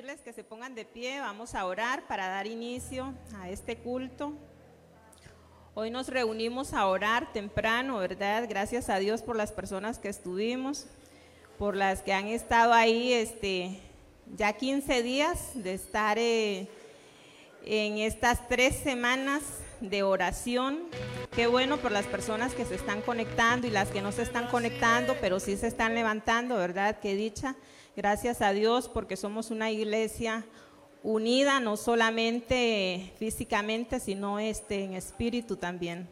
pedirles que se pongan de pie, vamos a orar para dar inicio a este culto. Hoy nos reunimos a orar temprano, ¿verdad? Gracias a Dios por las personas que estuvimos, por las que han estado ahí este, ya 15 días de estar eh, en estas tres semanas de oración. Qué bueno por las personas que se están conectando y las que no se están conectando, pero sí se están levantando, ¿verdad? Qué dicha. Gracias a Dios porque somos una iglesia unida, no solamente físicamente, sino este, en espíritu también.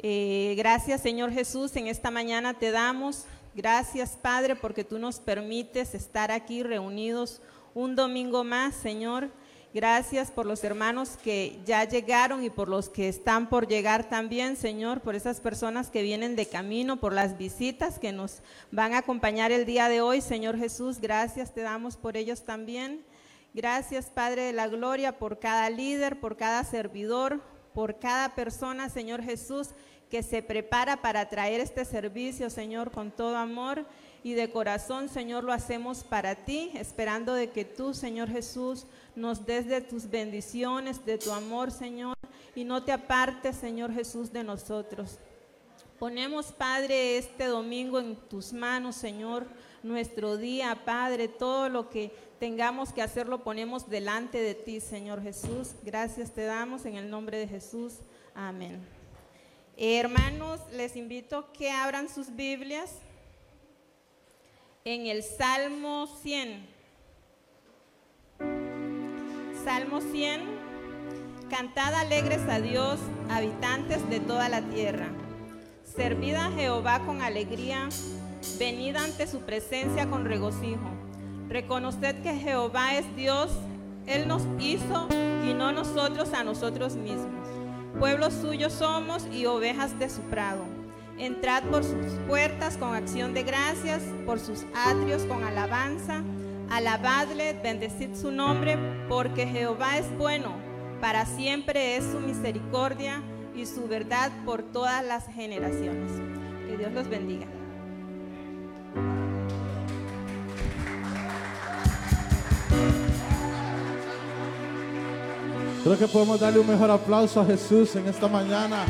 Eh, gracias Señor Jesús, en esta mañana te damos. Gracias Padre porque tú nos permites estar aquí reunidos un domingo más, Señor. Gracias por los hermanos que ya llegaron y por los que están por llegar también, Señor, por esas personas que vienen de camino, por las visitas que nos van a acompañar el día de hoy, Señor Jesús. Gracias te damos por ellos también. Gracias, Padre de la Gloria, por cada líder, por cada servidor, por cada persona, Señor Jesús, que se prepara para traer este servicio, Señor, con todo amor y de corazón, Señor, lo hacemos para ti, esperando de que tú, Señor Jesús, nos des de tus bendiciones, de tu amor, Señor, y no te apartes, Señor Jesús, de nosotros. Ponemos, Padre, este domingo en tus manos, Señor, nuestro día, Padre, todo lo que tengamos que hacer lo ponemos delante de ti, Señor Jesús. Gracias te damos en el nombre de Jesús. Amén. hermanos, les invito que abran sus Biblias en el Salmo 100. Salmo 100. Cantad alegres a Dios, habitantes de toda la tierra. Servid a Jehová con alegría, venid ante su presencia con regocijo. Reconoced que Jehová es Dios, Él nos hizo y no nosotros a nosotros mismos. Pueblos suyos somos y ovejas de su prado. Entrad por sus puertas con acción de gracias, por sus atrios con alabanza Alabadle, bendecid su nombre, porque Jehová es bueno, para siempre es su misericordia y su verdad por todas las generaciones. Que Dios los bendiga. Creo que podemos darle un mejor aplauso a Jesús en esta mañana.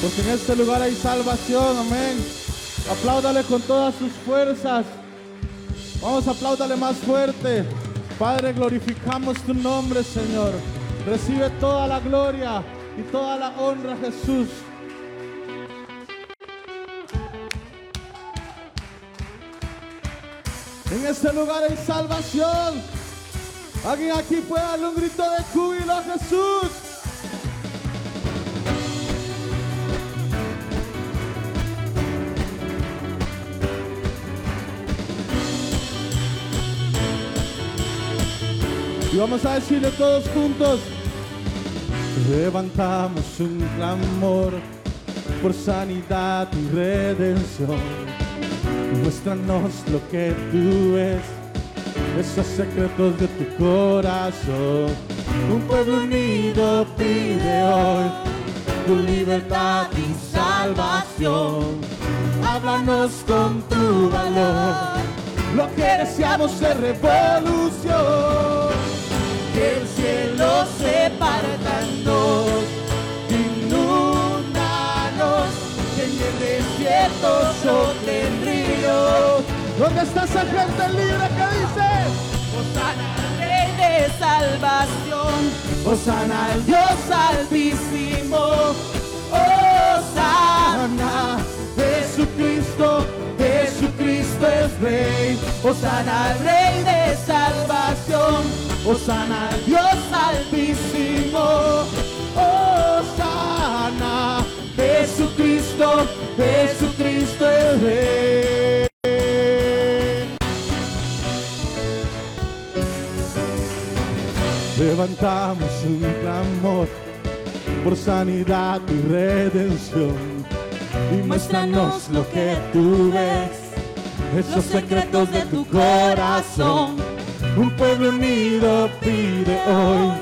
Porque en este lugar hay salvación, amén. Apláudale con todas sus fuerzas. Vamos, apláudale más fuerte. Padre, glorificamos tu nombre, Señor. Recibe toda la gloria y toda la honra, Jesús. En este lugar hay salvación. Alguien aquí puede darle un grito de júbilo a Jesús. Y vamos a decirle todos juntos, levantamos un clamor por sanidad y redención. Muéstranos lo que tú ves, esos secretos de tu corazón. Un pueblo unido pide hoy tu libertad y salvación. Háblanos con tu valor, lo que deseamos es revolución el cielo se parta en dos, inúndanos, que en el desierto soplen ríos. ¿Dónde está esa gente libre que dice? Osana Rey de salvación, Osana al Dios altísimo, Osana, Jesucristo, Jesucristo es Rey, Osana Rey de salvación. Osana Dios altísimo, Osana, Jesucristo, Jesucristo el Rey. Levantamos un clamor por sanidad y redención. Y muéstranos lo que tú ves, esos secretos de tu corazón un pueblo unido pide hoy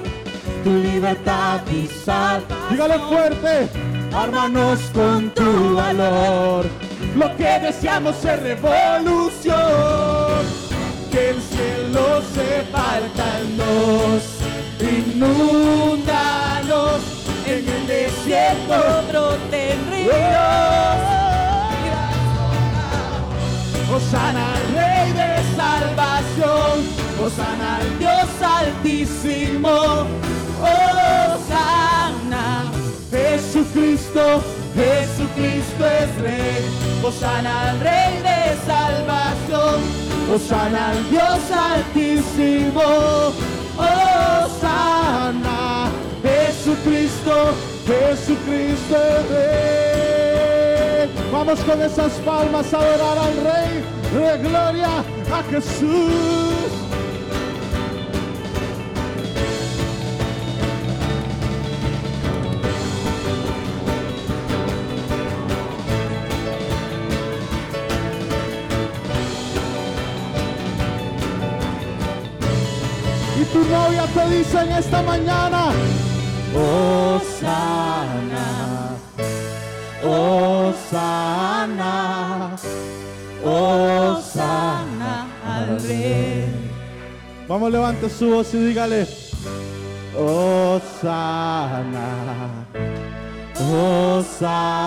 tu libertad y sal. Dígale fuerte, ármanos con tu valor. Lo que deseamos es revolución. que el cielo se dos. Inúndanos en el desierto. broten Osana al Rey de salvación, Osana al Dios altísimo, Osana, Jesucristo, Jesucristo es Rey, Osana al Rey de salvación, Osana al Dios altísimo, Osana, Jesucristo, Jesucristo es Rey. Vamos con esas palmas a adorar al Rey de Gloria, a Jesús. Tu novia te dice en esta mañana, Osana. Osana, Osana al Rey. Vamos, levante su voz y dígale, Osana, Osana,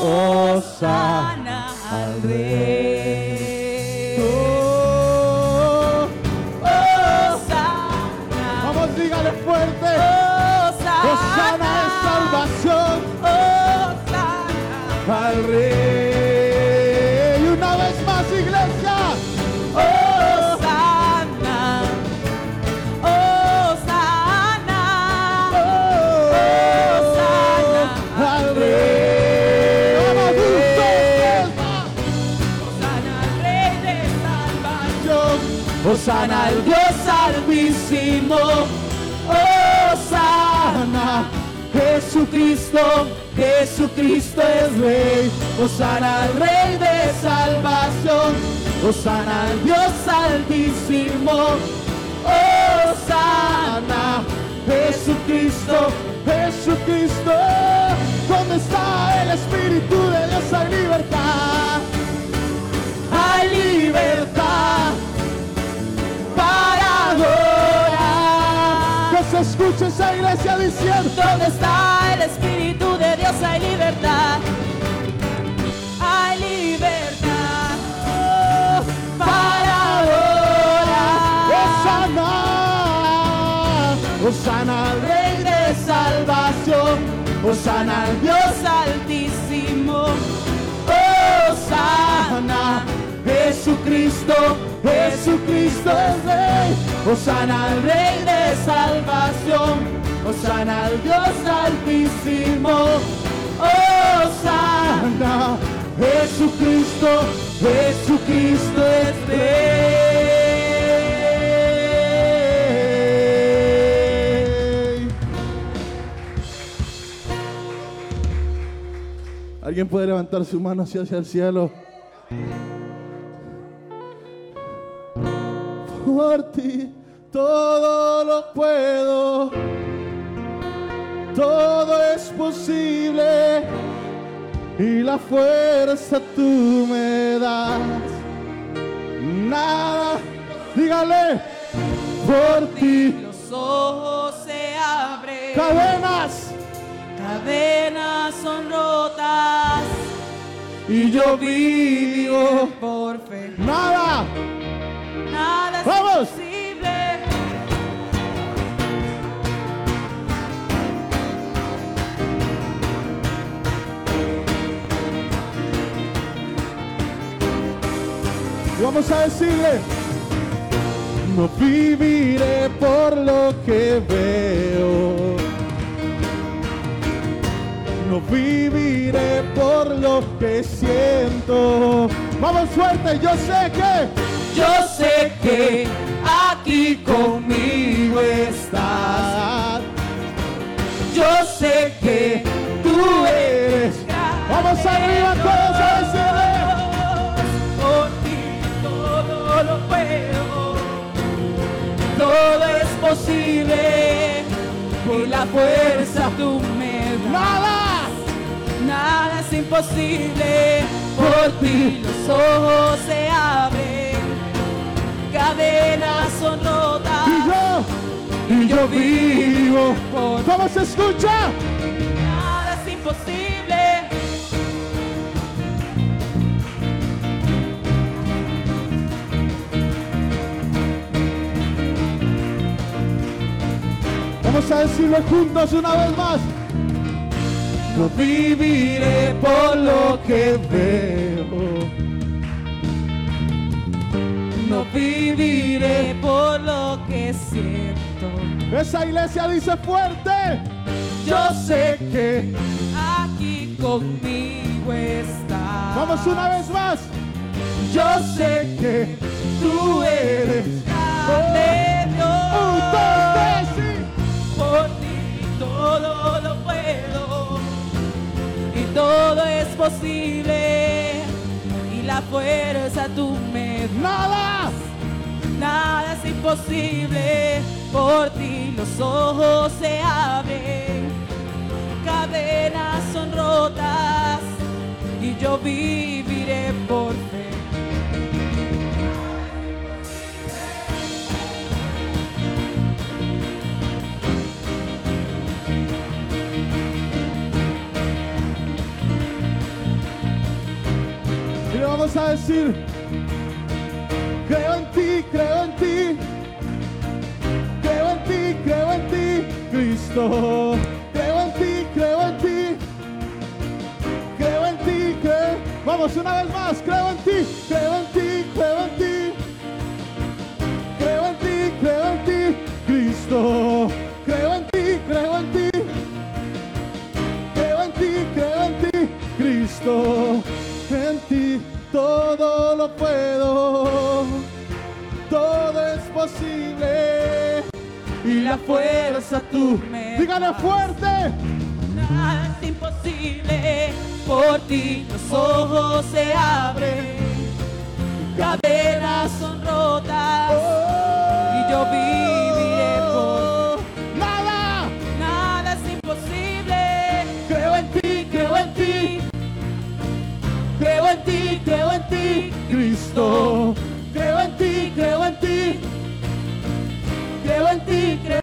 Osana al Rey. Salvación al Rey. Y una vez más, iglesia. Osana, Osana, Osana al Rey. Vamos. Osana al Rey de salvación. Osana al Jesucristo, Jesucristo es Rey. Osana al Rey de salvación. Osana al Dios altísimo. Osana, Jesucristo, Jesucristo. ¿Dónde está el Espíritu de Dios? Hay libertad. Hay libertad para se escuche esa iglesia diciendo, ¿Dónde está el Espíritu de Dios? Hay libertad. Hay libertad oh, para adorar. Osana, Osana al Rey de salvación, Osana al Dios altísimo. Osana, Jesucristo, Jesucristo es Rey. Osana al Rey de salvación, Osana al Dios altísimo. Osana, Jesucristo, Jesucristo es Rey. ¿Alguien puede levantar su mano hacia, hacia el cielo? Por ti todo lo puedo, todo es posible y la fuerza tú me das. Nada, dígale, por ti Los ojos se abren. cadenas Cadenas son rotas y yo vivo. por fe. Nada, Nada es ¡Vamos! Vamos a decirle, no viviré por lo que veo. No viviré por lo que siento. Vamos fuerte, yo sé que, Yo sé que aquí conmigo estás. Yo sé que tú eres. Vamos arriba todos a decirle. Todo lo puedo. Todo es posible Y la fuerza tú me das. Nada Nada es imposible. por ti. Los ojos se abren. cadenas son rotas. Y yo, y yo vivo. ¿Cómo se escucha? Nada es imposible. Vamos a decirlo juntos una vez más. No viviré por lo que veo. No viviré por lo que siento. Esa iglesia dice fuerte. Yo sé que. Aquí conmigo estás. Vamos una vez más. Yo sé que tú eres. Todo lo puedo y todo es posible y la fuerza tú me das. Nada. Nada es imposible, por ti los ojos se abren, cadenas son rotas y yo viviré por fe. Vamos a decir, creo en ti, creo en ti, creo en ti, creo en ti, Cristo. Creo en ti, creo en ti, creo en ti, creo. Vamos una vez más, creo en ti, creo en ti, creo en ti. Creo en ti, creo en ti, Cristo. Creo en ti, creo en ti. Creo en ti, creo en ti, Cristo. Todo puedo, todo es posible. Y la fuerza tú, me dígale fuerte. Nada es imposible, por ti los ojos se abren, cadenas son rotas. Y yo viviré por Nada, nada es imposible. creo en ti, creo en ti, creo en ti, creo en ti, Cristo. Creo en ti, creo en ti, creo en ti, creo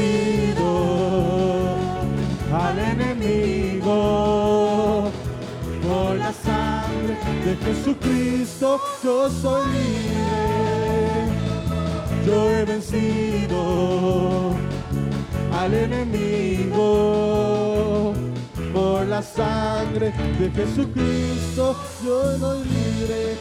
vencido al enemigo por la sangre de Jesucristo. Yo soy libre. Yo he vencido al enemigo por la sangre de Jesucristo. Yo soy libre.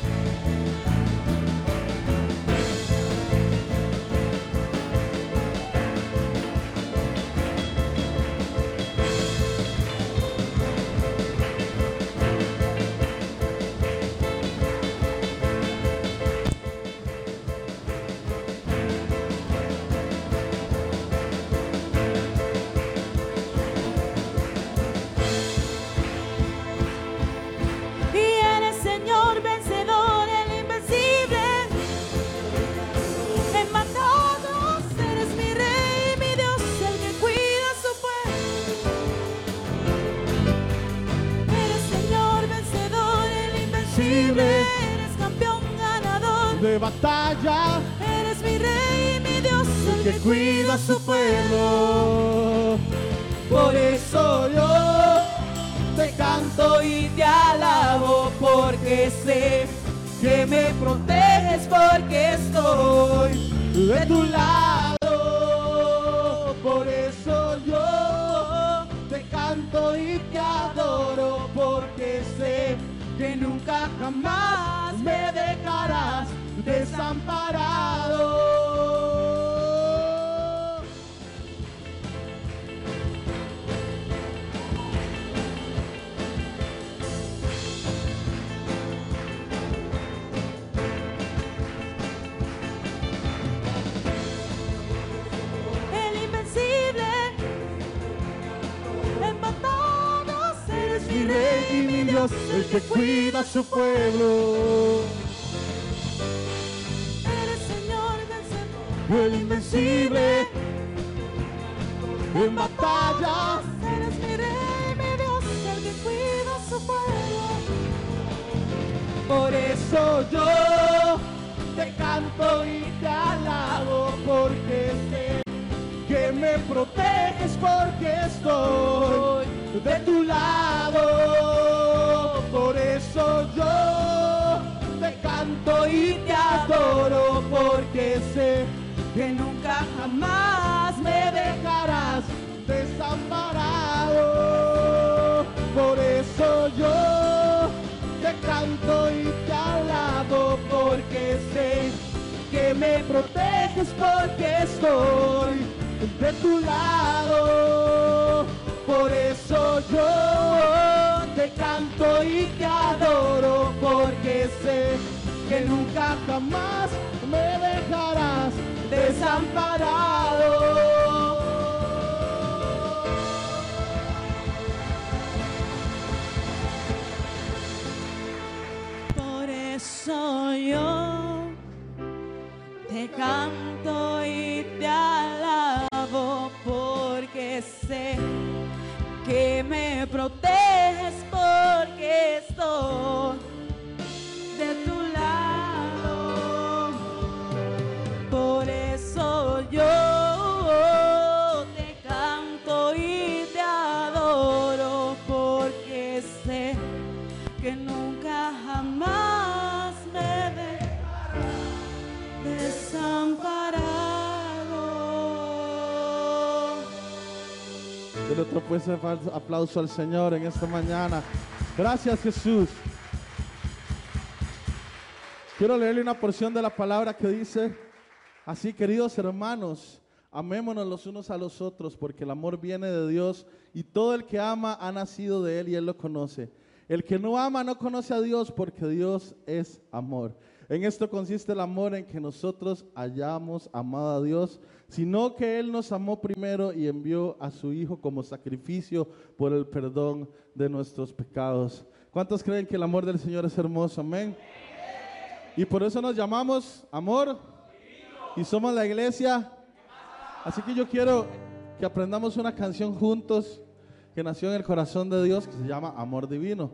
Batalla Eres mi rey, mi Dios, el que cuida a su pueblo. Por eso yo te canto y te alabo porque sé que me proteges porque estoy de tu lado. desamparado. El invencible, empatados, eres mi rey y mi Dios, el que cuida su pueblo. El proteges porque estoy de tu lado. Por eso yo te canto y te adoro porque sé que nunca jamás me dejarás desamparado. Aplauso al Señor en esta mañana. Gracias Jesús. Quiero leerle una porción de la palabra que dice, así queridos hermanos, amémonos los unos a los otros porque el amor viene de Dios y todo el que ama ha nacido de Él y Él lo conoce. El que no ama no conoce a Dios porque Dios es amor. En esto consiste el amor en que nosotros hayamos amado a Dios, sino que Él nos amó primero y envió a su Hijo como sacrificio por el perdón de nuestros pecados. ¿Cuántos creen que el amor del Señor es hermoso? Amén. Y por eso nos llamamos amor y somos la iglesia. Así que yo quiero que aprendamos una canción juntos que nació en el corazón de Dios que se llama Amor Divino.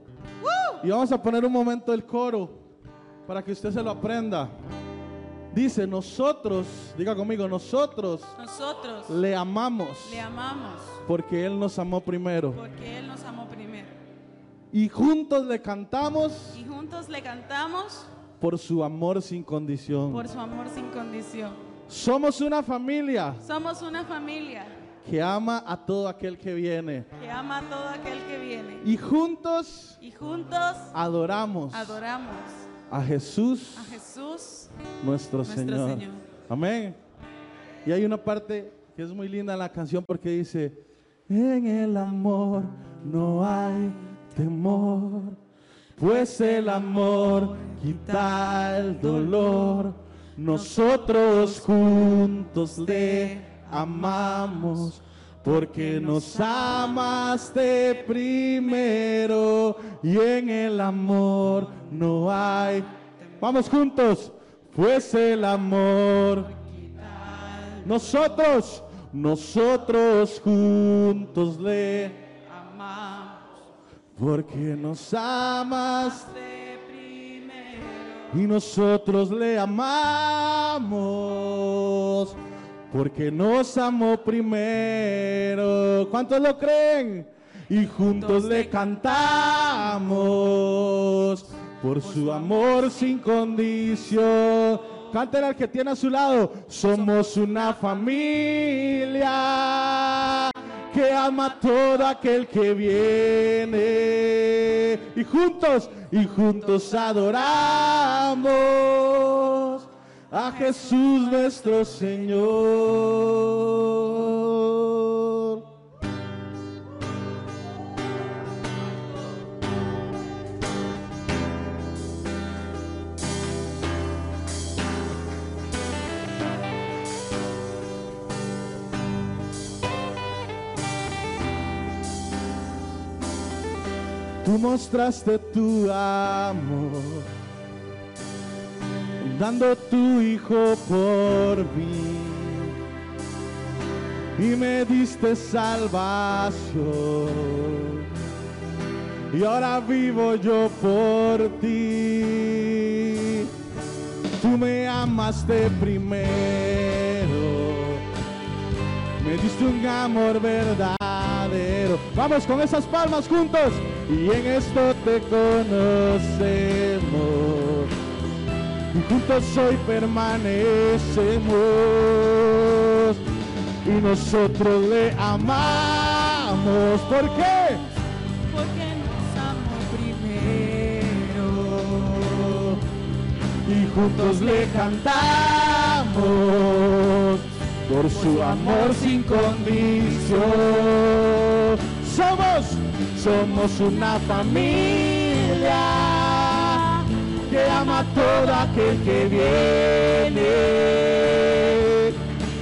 Y vamos a poner un momento el coro para que usted se lo aprenda. Dice, nosotros, diga conmigo, nosotros Nosotros le amamos le amamos porque Él nos amó primero. porque Él nos amó primero. Y juntos le cantamos Y juntos le cantamos por su amor sin condición. por su amor sin condición. Somos una familia Somos una familia que ama a todo aquel que viene. que ama a todo aquel que viene. Y juntos Y juntos adoramos adoramos a Jesús, a Jesús. nuestro, Nuestro Señor. Señor. Amén. Y hay una parte que es muy linda en la canción porque dice, en el amor no hay temor, pues el amor quita el dolor. Nosotros juntos le amamos. Porque nos amaste primero y en el amor no hay. Vamos juntos, pues el amor. Nosotros, nosotros juntos le Amamos porque nos amas de primero. y nosotros le amamos porque nos amó primero. ¿Cuántos lo creen? Y juntos le cantamos por su amor sin condición. Cántale al que tiene a su lado. Somos una familia que ama a todo aquel que viene. Y juntos, y juntos adoramos a Jesús nuestro Señor. Tú mostraste tu amor, dando tu hijo por mí. Y me diste salvación. Y ahora vivo yo por ti. Tú me amaste primero. Me diste un amor verdadero. Vamos con esas palmas juntos. Y en esto te conocemos. Y juntos hoy permanecemos. Y nosotros le amamos. ¿Por qué? Porque nos amó primero. y juntos le cantamos por su amor sin condición. Somos, somos una familia que ama a todo aquel que viene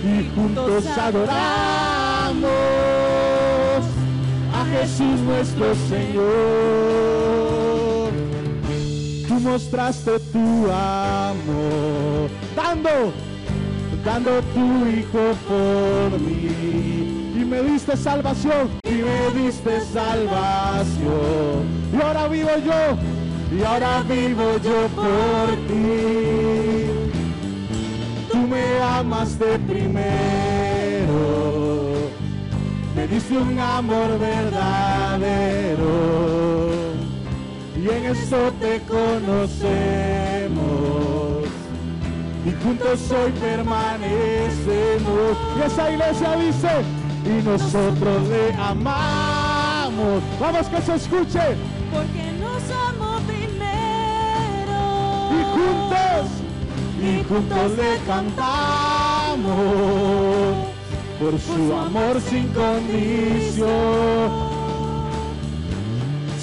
y juntos adoramos a Jesús nuestro Señor. Tú mostraste tu amor, dando, dando tu hijo por mí. Y me diste salvación, y me diste salvación. Y ahora vivo yo, y ahora vivo yo por ti. Tú me amaste primero, me diste un amor verdadero y en eso te conocemos y juntos hoy permanecemos. Y esa iglesia dice, y nosotros le amamos. Vamos que se escuche. Porque juntos, y juntos le cantamos por su amor sin condición.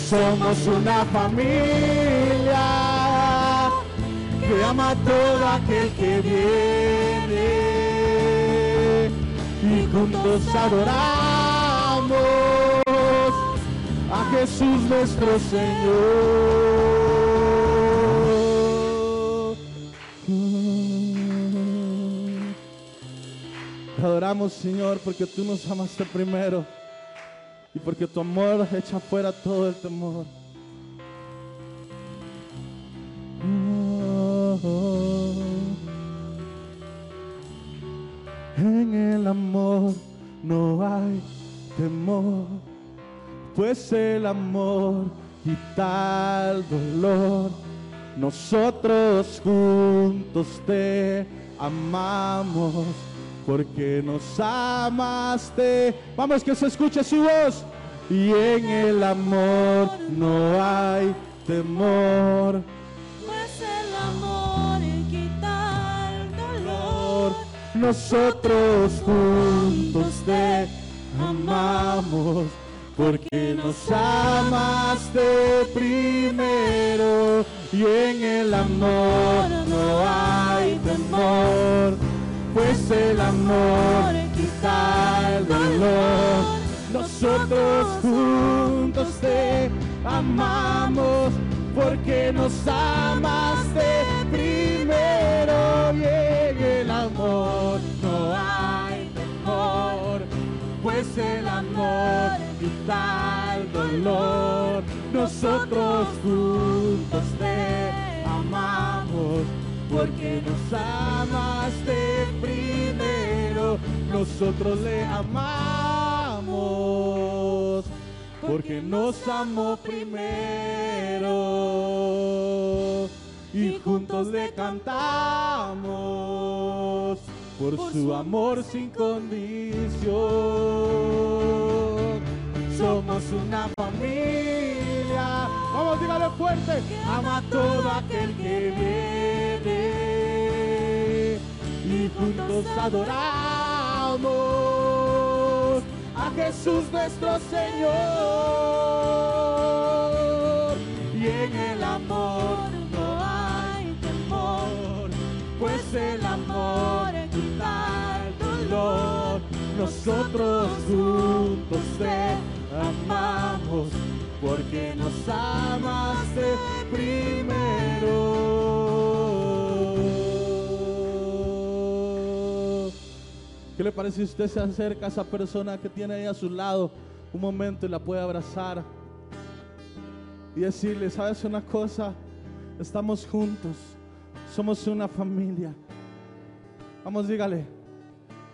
Somos una familia que ama a todo aquel que viene y juntos adoramos a Jesús nuestro Señor. Te adoramos Señor porque tú nos amaste primero y porque tu amor echa fuera todo el temor. Oh, En el amor no hay temor, pues el amor quita el dolor. Nosotros juntos te amamos porque nos amaste. Vamos que se escuche su voz. Y en el amor no hay temor. Pues el amor quita el dolor. Nosotros juntos te amamos porque nos amaste primero y en el amor no hay temor, pues el amor quita el dolor. Nosotros juntos te amamos porque nos amaste primero y en el amor no hay temor, pues el amor quita el dolor. Nosotros juntos amamos porque nos amaste primero, nosotros le amamos porque nos amó primero y juntos le cantamos por su amor sin condición. Somos una familia, vamos, dígale fuerte, ama a todo aquel que viene y juntos adoramos a Jesús nuestro Señor. Y en el amor no hay temor, pues el amor quita el dolor. Nosotros juntos te amamos porque nos amaste primero. ¿Qué le parece si usted se acerca a esa persona que tiene ahí a su lado un momento y la puede abrazar y decirle, ¿sabes una cosa? Estamos juntos, somos una familia. Vamos, dígale.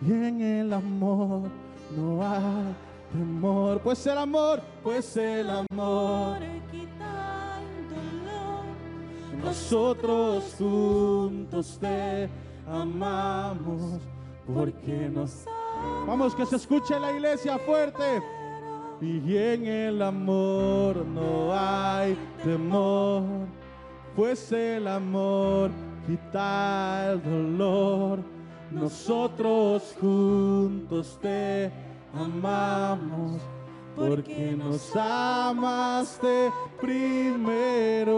Y en el amor no hay temor. Pues el amor, pues el amor. quita el dolor. Nosotros juntos te amamos porque nos Vamos, que se escuche la iglesia fuerte. Y en el amor no hay temor, pues el amor quita el dolor. Nosotros juntos te amamos, porque nos amaste primero.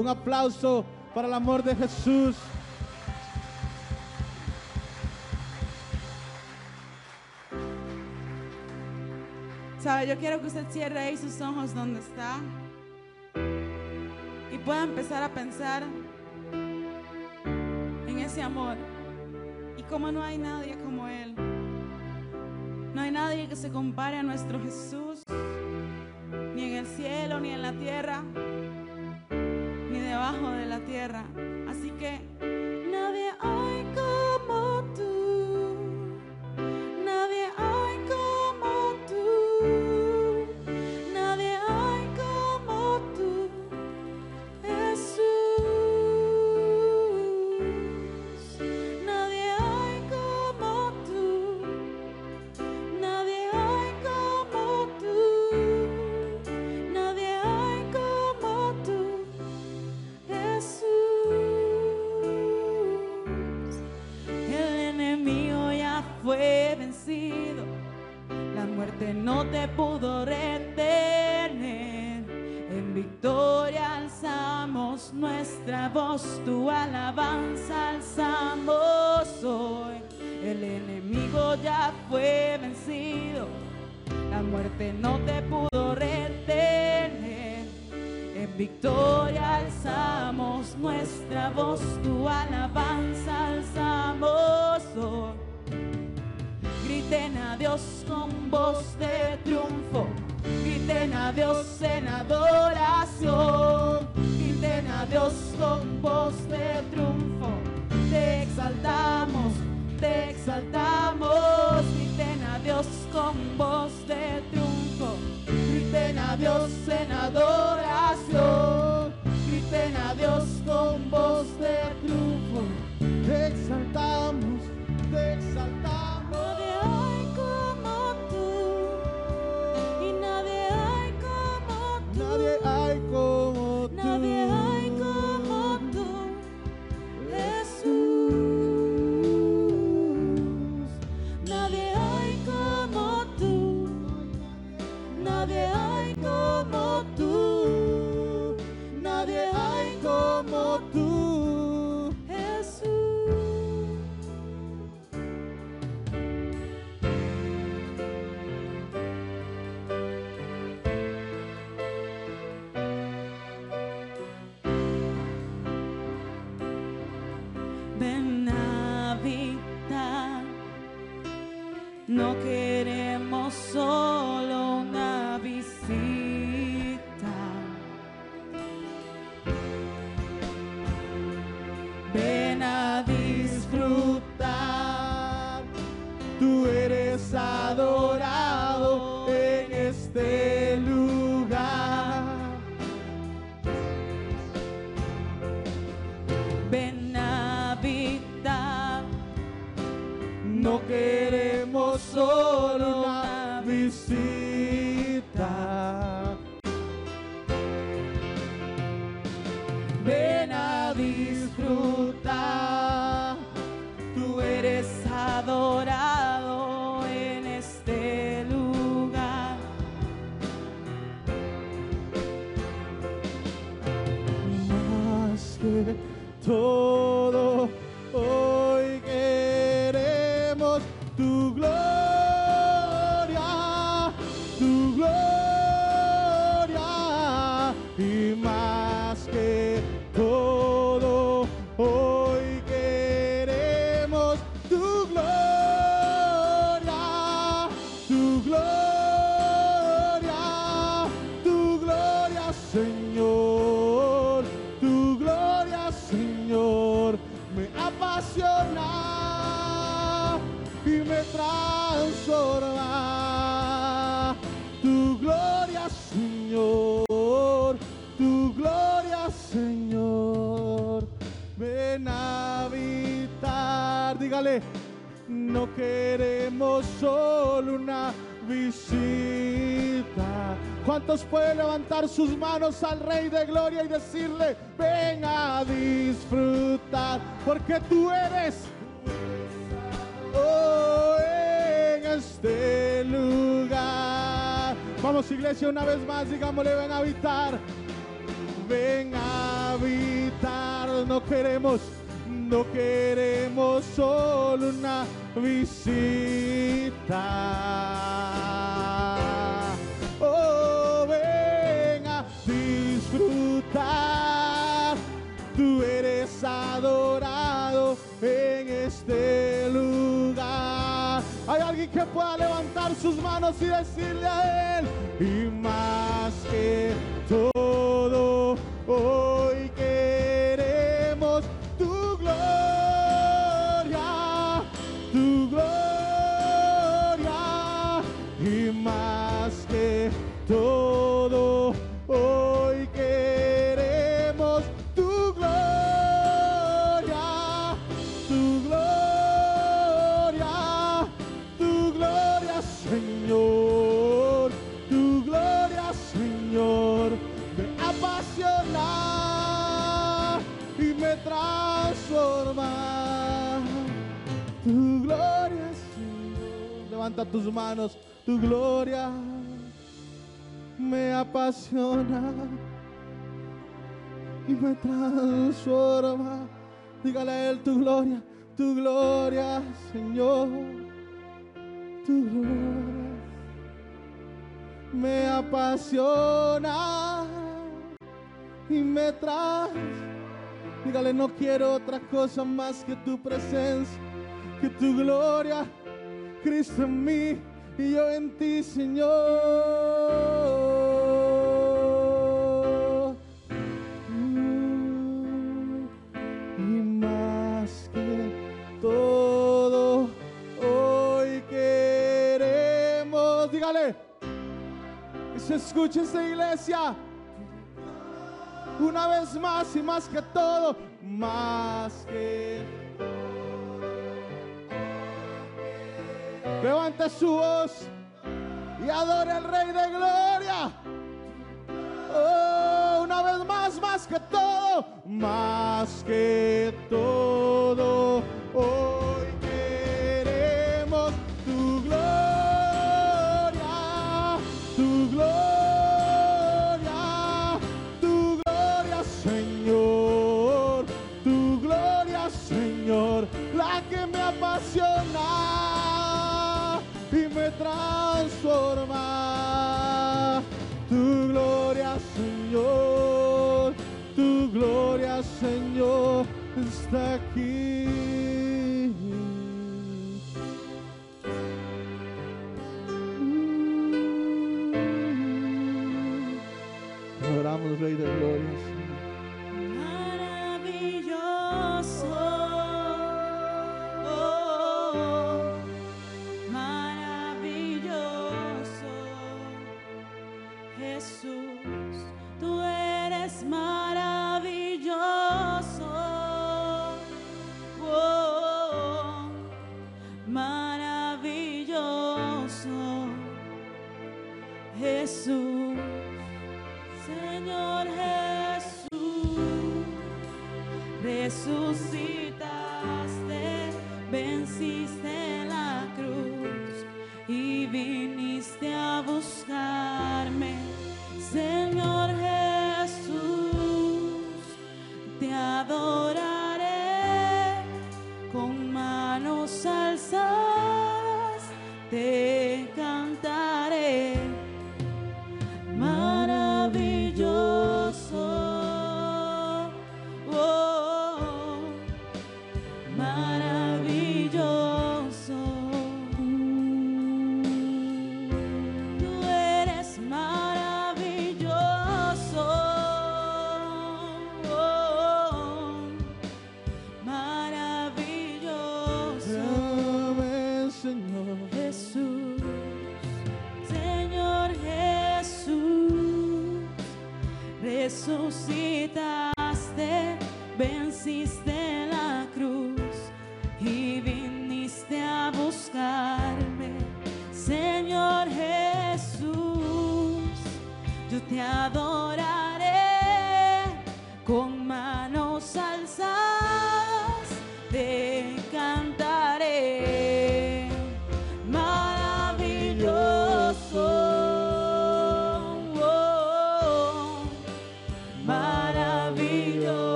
Un aplauso para el amor de Jesús. Sabe, yo quiero que usted cierre ahí sus ojos donde está y pueda empezar a pensar en ese amor cómo no hay nadie como Él. No hay nadie que se compare a nuestro Jesús, ni en el cielo, ni en la tierra, ni debajo de la tierra. Así que nadie hay como levantar sus manos al Rey de Gloria y decirle, ven a disfrutar, porque tú eres oh, en este lugar. Vamos iglesia una vez más, digámosle, ven a habitar. Ven a habitar, no queremos, no queremos solo una visita. Sus manos y decirle a Él, y más que levanta tus manos, tu gloria me apasiona y me transforma. Dígale a Él tu gloria, tu gloria, Señor, tu gloria me apasiona y me trae. Dígale, no quiero otra cosa más que tu presencia, que tu gloria, Cristo en mí y yo en ti, Señor. Mm, Y más que todo, hoy queremos, dígale, que se escuche esa iglesia. Una vez más y más que todo, más que Levante su voz y adore al Rey de Gloria. Oh, una vez más, más que todo, más que todo. Hoy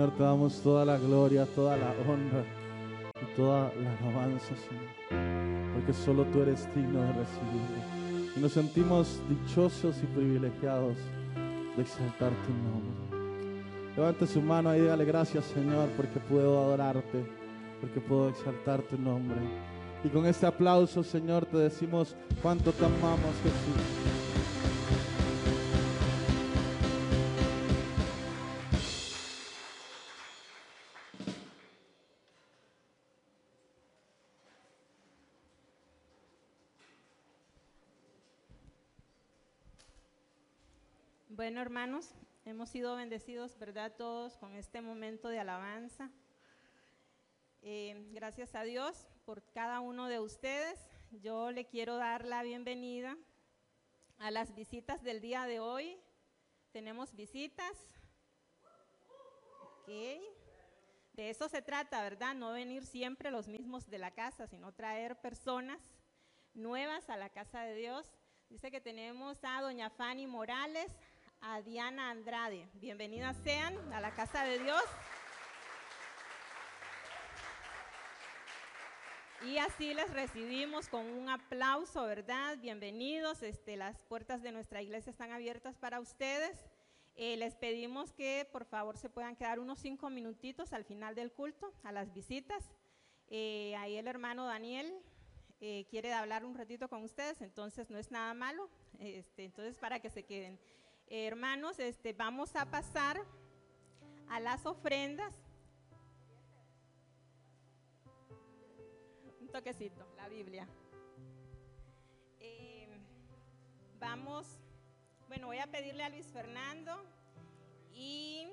Señor, te damos toda la gloria, toda la honra y toda la alabanza, Señor, porque solo tú eres digno de recibirlo. Y nos sentimos dichosos y privilegiados de exaltar tu nombre. Levante su mano y dígale gracias, Señor, porque puedo adorarte, porque puedo exaltar tu nombre. Y con este aplauso, Señor, te decimos cuánto te amamos, Jesús. Bueno, hermanos, hemos sido bendecidos, ¿verdad? Todos con este momento de alabanza. Eh, gracias a Dios por cada uno de ustedes. Yo le quiero dar la bienvenida a las visitas del día de hoy. Tenemos visitas. Ok. De eso se trata, ¿verdad? No venir siempre los mismos de la casa, sino traer personas nuevas a la casa de Dios. Dice que tenemos a doña Fanny Morales, a Diana Andrade. Bienvenidas sean a la casa de Dios. Y así les recibimos con un aplauso, ¿verdad? Bienvenidos. Este, las puertas de nuestra iglesia están abiertas para ustedes. Eh, les pedimos que por favor se puedan quedar unos cinco minutitos al final del culto, a las visitas. Eh, ahí el hermano Daniel eh, quiere hablar un ratito con ustedes, entonces no es nada malo. Este, entonces para que se queden. Hermanos, este, vamos a pasar a las ofrendas. Un toquecito, la Biblia. Eh, vamos, bueno, voy a pedirle a Luis Fernando y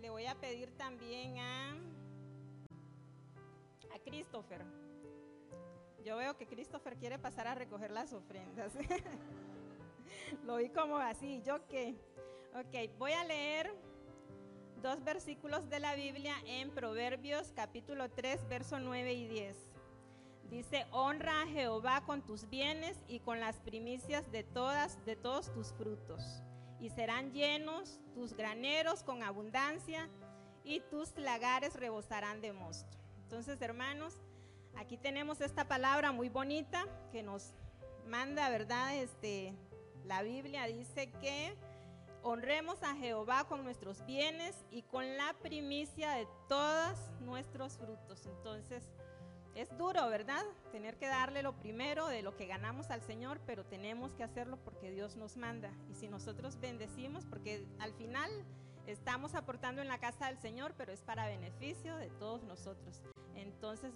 le voy a pedir también a, a Christopher. Yo veo que Christopher quiere pasar a recoger las ofrendas. Lo vi como así, ¿yo qué? Ok, voy a leer dos versículos de la Biblia en Proverbios capítulo 3, verso 9 y 10. Dice, honra a Jehová con tus bienes y con las primicias de todas, de todos tus frutos. Y serán llenos tus graneros con abundancia y tus lagares rebosarán de mosto. Entonces, hermanos, aquí tenemos esta palabra muy bonita que nos manda, ¿verdad? Este, la Biblia dice que honremos a Jehová con nuestros bienes y con la primicia de todos nuestros frutos. Entonces, es duro, ¿verdad? Tener que darle lo primero de lo que ganamos al Señor, pero tenemos que hacerlo porque Dios nos manda. Y si nosotros bendecimos, porque al final estamos aportando en la casa del Señor, pero es para beneficio de todos nosotros. Entonces,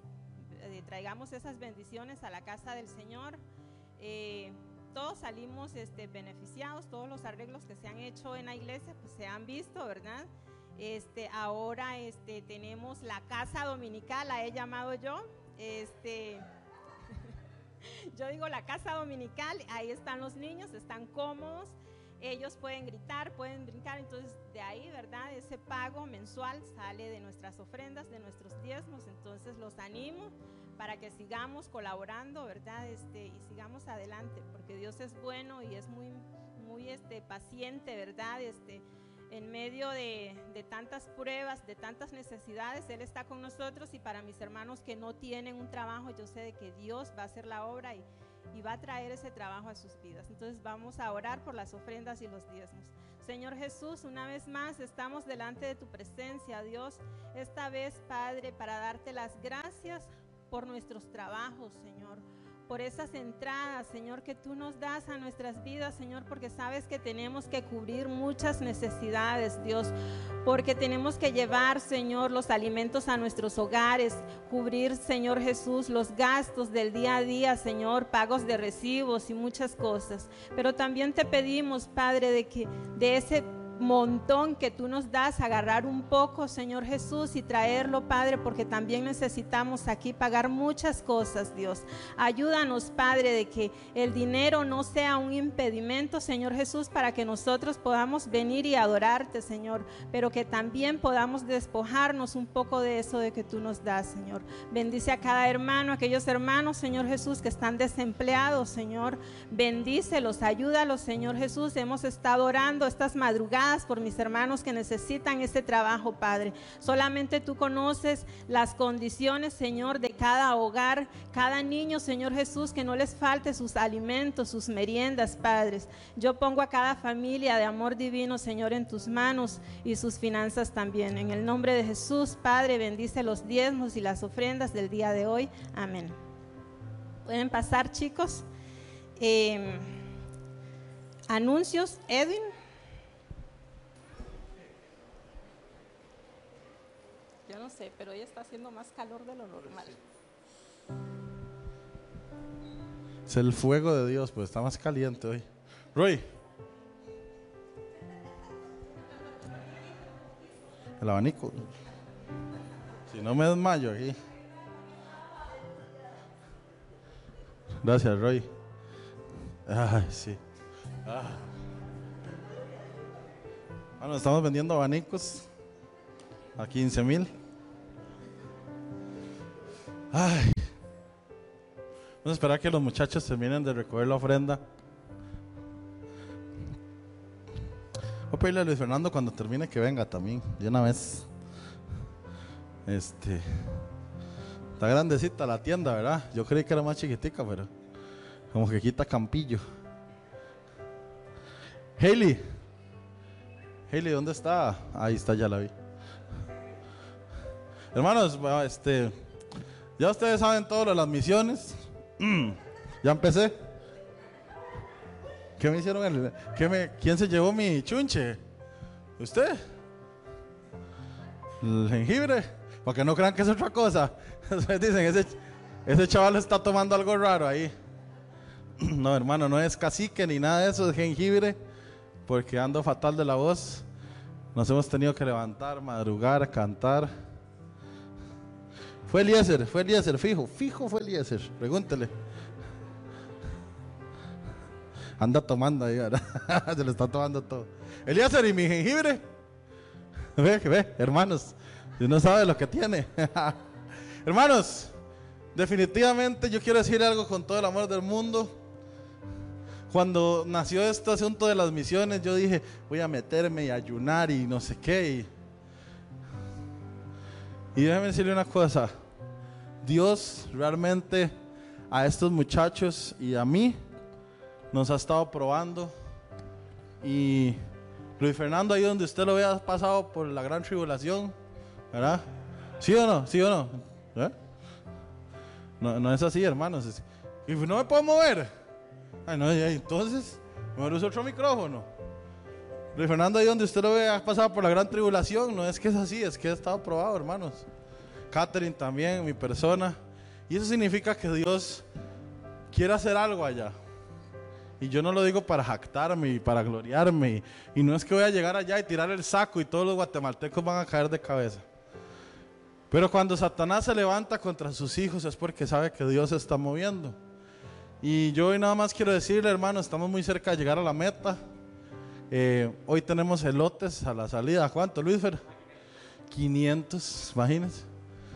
eh, traigamos esas bendiciones a la casa del Señor. Eh, todos salimos este, beneficiados, todos los arreglos que se han hecho en la iglesia, pues se han visto, ¿verdad? Este, ahora este, tenemos la casa dominical, la he llamado yo. Este, yo digo la casa dominical, ahí están los niños, están cómodos, ellos pueden gritar, pueden brincar, entonces de ahí, ¿verdad? Ese pago mensual sale de nuestras ofrendas, de nuestros diezmos, entonces los animo para que sigamos colaborando, ¿verdad? Este, y sigamos adelante, porque Dios es bueno y es muy, muy este, paciente, ¿verdad? Este, en medio de, de, tantas pruebas, de tantas necesidades, Él está con nosotros y para mis hermanos que no tienen un trabajo, yo sé de que Dios va a hacer la obra y, y va a traer ese trabajo a sus vidas. Entonces vamos a orar por las ofrendas y los diezmos. Señor Jesús, una vez más estamos delante de tu presencia, Dios, esta vez, Padre, para darte las gracias por nuestros trabajos, Señor por esas entradas, Señor, que tú nos das a nuestras vidas, Señor, porque sabes que tenemos que cubrir muchas necesidades, Dios, porque tenemos que llevar, Señor, los alimentos a nuestros hogares, cubrir, Señor Jesús, los gastos del día a día, Señor, pagos de recibos y muchas cosas. Pero también te pedimos, Padre, de que de ese montón que tú nos das, agarrar un poco, Señor Jesús, y traerlo, Padre, porque también necesitamos aquí pagar muchas cosas, Dios. Ayúdanos, Padre, de que el dinero no sea un impedimento, Señor Jesús, para que nosotros podamos venir y adorarte, Señor, pero que también podamos despojarnos un poco de eso de que tú nos das, Señor. Bendice a cada hermano, aquellos hermanos, Señor Jesús, que están desempleados, Señor. Bendícelos, ayúdalos, Señor Jesús. Hemos estado orando estas madrugadas por mis hermanos que necesitan este trabajo, Padre. Solamente tú conoces las condiciones, Señor, de cada hogar, cada niño, Señor Jesús, que no les falte sus alimentos, sus meriendas, Padres. Yo pongo a cada familia de amor divino, Señor, en tus manos y sus finanzas también. En el nombre de Jesús, Padre, bendice los diezmos y las ofrendas del día de hoy. Amén. Pueden pasar, chicos. Em, anuncios, Edwin. No sé, pero hoy está haciendo más calor de lo normal. Es el fuego de Dios, pues está más caliente hoy. Roy. El abanico. Si no me desmayo aquí. Gracias, Roy. Ay, sí. Ah. Bueno, estamos vendiendo abanicos a 15 mil. Ay. Vamos a esperar que los muchachos terminen de recoger la ofrenda. Voy a pedirle a Luis Fernando cuando termine que venga también, de una vez. Este. Está grandecita la tienda, ¿verdad? Yo creí que era más chiquitica, pero como que quita campillo. Haley. Haley, ¿dónde está? Ahí está, ya la vi. Hermanos, este, ya ustedes saben todo de las misiones. Mm, ya empecé. ¿Qué me hicieron? El, qué me, ¿Quién se llevó mi chunche? ¿Usted? ¿El jengibre? Para que no crean que es otra cosa. Dicen, ese, ese chaval está tomando algo raro ahí. No, hermano, no es cacique ni nada de eso, es jengibre. Porque ando fatal de la voz. Nos hemos tenido que levantar, madrugar, cantar. Fue Eliezer, fue Eliezer, fijo, fijo fue Eliezer, pregúntele. Anda tomando ahí, ¿verdad? Se lo está tomando todo. Eliezer y mi jengibre. Ve, ve, hermanos, si no sabe lo que tiene. hermanos, definitivamente yo quiero decir algo con todo el amor del mundo. Cuando nació este asunto de las misiones, yo dije, voy a meterme y ayunar y no sé qué. Y déjame decirle una cosa. Dios realmente a estos muchachos y a mí nos ha estado probando. Y Luis Fernando, ahí donde usted lo vea pasado por la gran tribulación, ¿verdad? ¿Sí o no? ¿Sí o no? ¿Eh? No, no es así, hermanos. Y no me puedo mover. Ay, no, entonces, me uso otro micrófono. Luis ahí donde usted lo ve, ha pasado por la gran tribulación. No es que es así, es que ha estado probado, hermanos. Catherine también, mi persona. Y eso significa que Dios quiere hacer algo allá. Y yo no lo digo para jactarme y para gloriarme. Y, no es que voy a llegar allá y tirar el saco y todos los guatemaltecos van a caer de cabeza. Pero cuando Satanás se levanta contra sus hijos es porque sabe que Dios se está moviendo. Y yo hoy nada más quiero decirle, hermano, estamos muy cerca de llegar a la meta. Eh, hoy tenemos elotes a la salida. ¿Cuánto, Luisfer? 500, imagínense.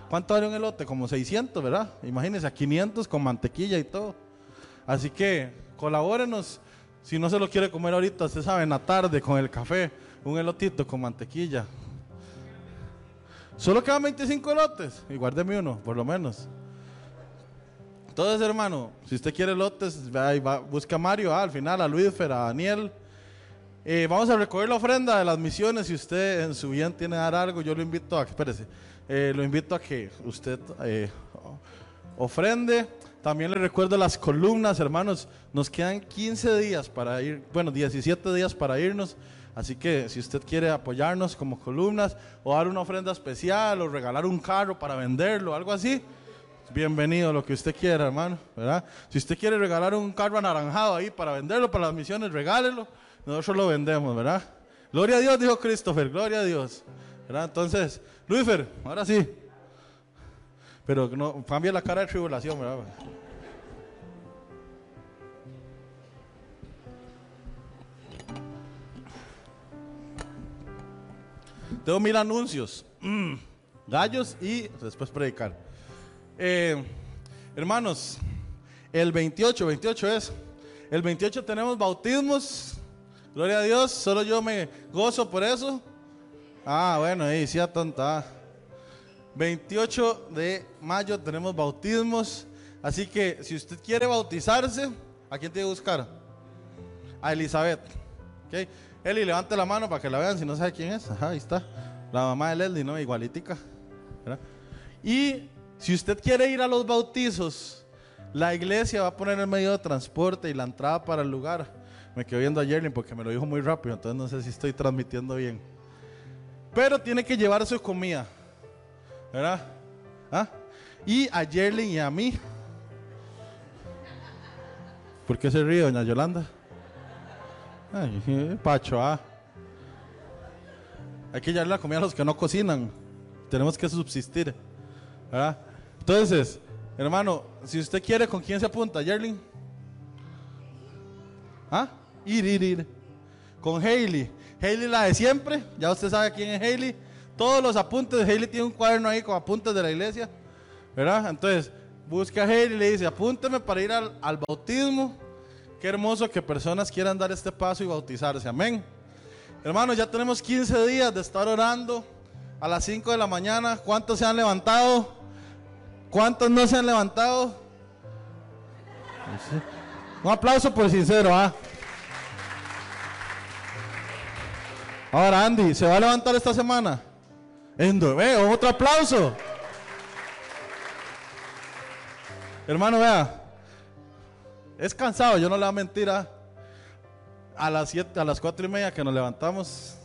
¿Cuánto vale un elote? Como 600, ¿verdad? Imagínense, a 500 con mantequilla y todo. Así que colabórenos. Si no se lo quiere comer ahorita, usted sabe, en la tarde con el café, un elotito con mantequilla. Solo quedan 25 elotes y guárdeme uno, por lo menos. Entonces, hermano, si usted quiere lotes, ve ahí va, busca a Mario, ah, al final, a Luis, a Daniel. Eh, vamos a recoger la ofrenda de las misiones. Si usted en su bien tiene que dar algo, yo lo invito a, espérese, eh, lo invito a que usted eh, ofrende. También le recuerdo las columnas, hermanos. Nos quedan 15 días para ir, bueno, 17 días para irnos. Así que si usted quiere apoyarnos como columnas o dar una ofrenda especial o regalar un carro para venderlo, algo así, bienvenido, lo que usted quiera, hermano, ¿verdad? Si usted quiere regalar un carro anaranjado ahí para venderlo para las misiones, regálelo. Nosotros lo vendemos, ¿verdad? Gloria a Dios, dijo Christopher, gloria a Dios. ¿verdad? Entonces, Luifer, ahora sí. Pero no cambia la cara de tribulación, ¿verdad? Tengo mil anuncios. Mm, gallos y después predicar. Eh, hermanos, el 28, 28 es. El 28 tenemos bautismos. Gloria a Dios. Solo yo me gozo por eso. Ah, bueno, ahí sí, tonta. 28 de mayo tenemos bautismos. Así que si usted quiere bautizarse, ¿a quién tiene que buscar? A Elizabeth. ¿Okay? Eli, levante la mano para que la vean si no sabe quién es. Ajá, ahí está. La mamá de Leslie, ¿no? Igualitica. Y si usted quiere ir a los bautizos, la iglesia va a poner el medio de transporte y la entrada para el lugar. Me quedo viendo a Yerlin porque me lo dijo muy rápido, entonces no sé si estoy transmitiendo bien. Pero tiene que llevar su comida. ¿Verdad? ¿Ah? Y a Yerlin y a mí. ¿Por qué se ríe, doña Yolanda? Pacho, ah. Hay que llevar la comida a los que no cocinan. Tenemos que subsistir. ¿verdad? Entonces, hermano, si usted quiere, ¿con quién se apunta, Yerling? ¿Ah? Ir, ir, ir. Con Hailey. Hailey la de siempre. Ya usted sabe quién es Hailey. Todos los apuntes. Hailey tiene un cuaderno ahí con apuntes de la iglesia. ¿Verdad? Entonces, busca a Hailey y le dice, apúnteme para ir al, al bautismo. Qué hermoso que personas quieran dar este paso y bautizarse. Amén. Hermanos, ya tenemos 15 días de estar orando a las 5 de la mañana. ¿Cuántos se han levantado? ¿Cuántos no se han levantado? Un aplauso por sincero, ¿ah? Ahora, Andy, ¿se va a levantar esta semana? En otro aplauso. Hermano, vea. Es cansado, yo no le voy a mentir. ¿ah? A las siete, a las cuatro y media que nos levantamos.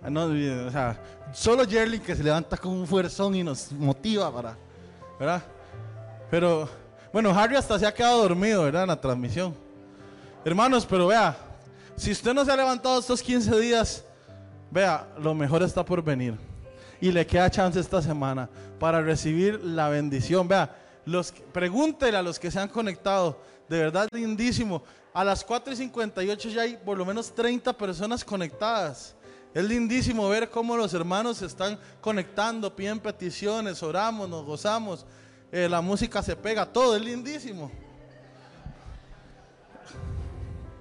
Ah, solo Jerly que se levanta con un fuerzón y nos motiva para. ¿Verdad? Pero, bueno, Harry hasta se ha quedado dormido, ¿verdad? En la transmisión. Hermanos, pero vea, si usted no se ha levantado estos 15 días, vea, lo mejor está por venir. Y le queda chance esta semana para recibir la bendición. Vea, los, pregúntele a los que se han conectado. De verdad, lindísimo. A las 4 y 58 ya hay por lo menos 30 personas conectadas. Es lindísimo ver cómo los hermanos se están conectando, piden peticiones, oramos, nos gozamos. Eh, la música se pega, todo es lindísimo.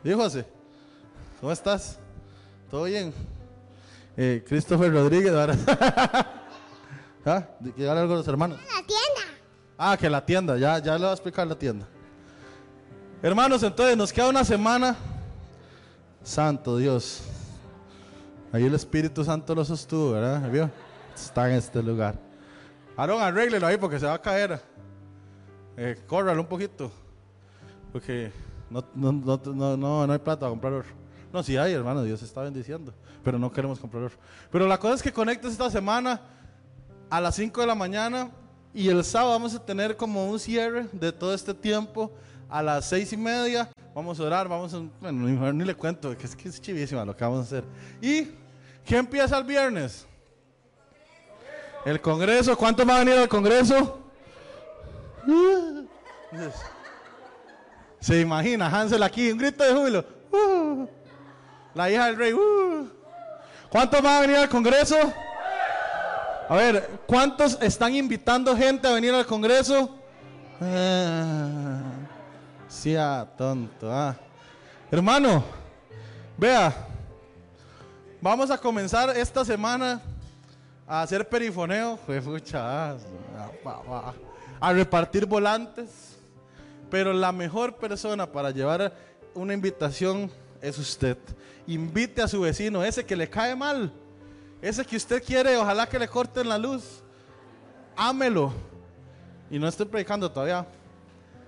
José, ¿cómo estás? ¿Todo bien? Eh, Christopher Rodríguez, ahora. ¿Ah? algo los hermanos? La tienda. Ah, que la tienda, ya, ya le voy a explicar la tienda. Hermanos, entonces nos queda una semana. Santo Dios. Ahí el Espíritu Santo lo sostuvo, ¿verdad? ¿Vio? Está en este lugar. Aaron, arréglelo ahí porque se va a caer. Eh, córralo un poquito. Porque no, no, no, no, no hay plata para comprar. No, sí hay, hermano, Dios está bendiciendo. Pero no queremos comprar oro. Pero la cosa es que conectes esta semana a las 5 de la mañana y el sábado vamos a tener como un cierre de todo este tiempo a las seis y media. Vamos a orar, vamos a. Bueno, ni le cuento, que es que es chivísima lo que vamos a hacer. ¿Y qué empieza el viernes? El Congreso. ¿Cuántos van a venir al Congreso? Se imagina Hansel aquí, un grito de júbilo. La hija del rey. ¿Cuántos van a venir al Congreso? A ver, ¿cuántos están invitando gente a venir al Congreso? Ah, sea tonto. Ah. Hermano, vea, vamos a comenzar esta semana a hacer perifoneo, ah, a repartir volantes, Pero la mejor persona para llevar una invitación es usted. Invite a su vecino, ese que le cae mal, ese que usted quiere, ojalá que le corten la luz. Ámelo. Y no estoy predicando todavía.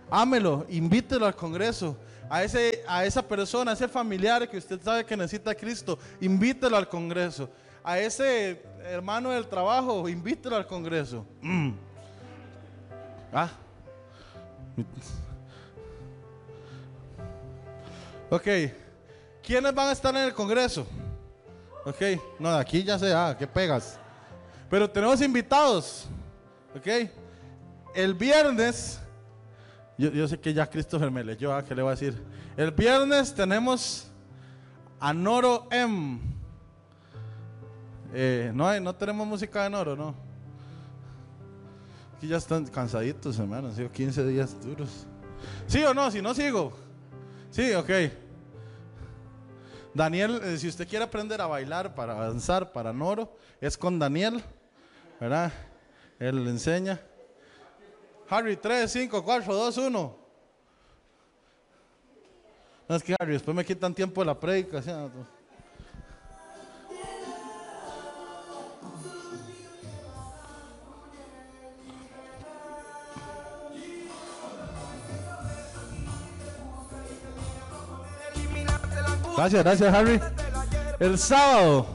Ámelo, invítelo al Congreso. A, ese, a esa persona, a ese familiar que usted sabe que necesita a Cristo, invítelo al Congreso. A ese hermano del trabajo, invítelo al Congreso. Mm. Ah. Ok. ¿Quiénes van a estar en el Congreso? Ok. No, de aquí ya sé, ah, que pegas. Pero tenemos invitados. Ok. El viernes, yo, sé que ya Christopher me leyó, ah, ¿qué le voy a decir? El viernes tenemos a Noro M. Eh, no, no tenemos música de Noro, no. Aquí ya están cansaditos, hermano. Han sido 15 días duros. ¿Sí o no? Si no, sigo. Sí, ok. Daniel, eh, si usted quiere aprender a bailar, para danzar, para Noro, es con Daniel, ¿verdad? Él le enseña. Harry, 3, 5, 4, 2, 1. No es que Harry, después me quitan tiempo de la predica. ¿sí? Gracias, gracias Harry. El sábado,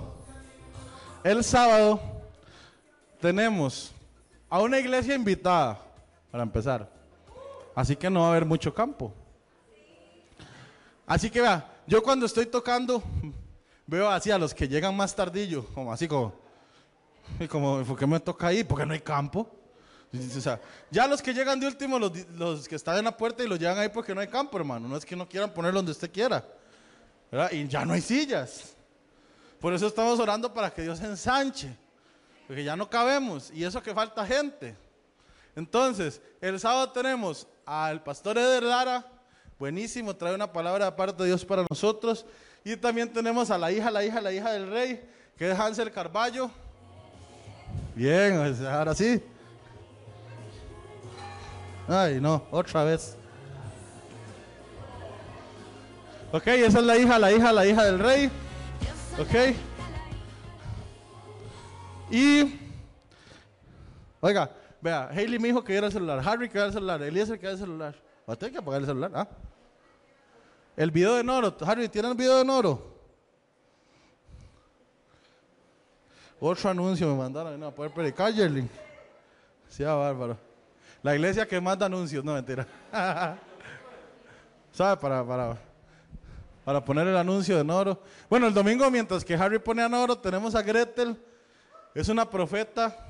el sábado tenemos a una iglesia invitada, para empezar. Así que no va a haber mucho campo. Así que vea, yo cuando estoy tocando, veo así a los que llegan más tardillo, como así como, como, ¿por qué me toca ahí? Porque no hay campo. O sea, ya los que llegan de último, los, los que están en la puerta y los llevan ahí porque no hay campo, hermano. No es que no quieran ponerlo donde usted quiera. ¿Verdad? Y ya no hay sillas. Por eso estamos orando para que Dios ensanche. Porque ya no cabemos. Y eso que falta gente. Entonces, el sábado tenemos al pastor Eder Lara. Buenísimo, trae una palabra de parte de Dios para nosotros. Y también tenemos a la hija, la hija, la hija del rey, que es Hansel Carballo. Bien, ahora sí. Ay, no, otra vez. Ok, esa es la hija, la hija, la hija del rey. Ok. Y. Oiga, vea, Hailey me dijo que era el celular, Harry que era el celular, Eliezer que era el celular. Va a tener que apagar el celular, ¿ah? El video de Noro, Harry, ¿tiene el video de Noro? Otro anuncio me mandaron, no, poder predicar. Sí, ah, bárbaro. La iglesia que manda anuncios, no mentira. ¿Sabe? Para, para, para poner el anuncio de Noro. Bueno, el domingo, mientras que Harry pone a Noro, tenemos a Gretel. Es una profeta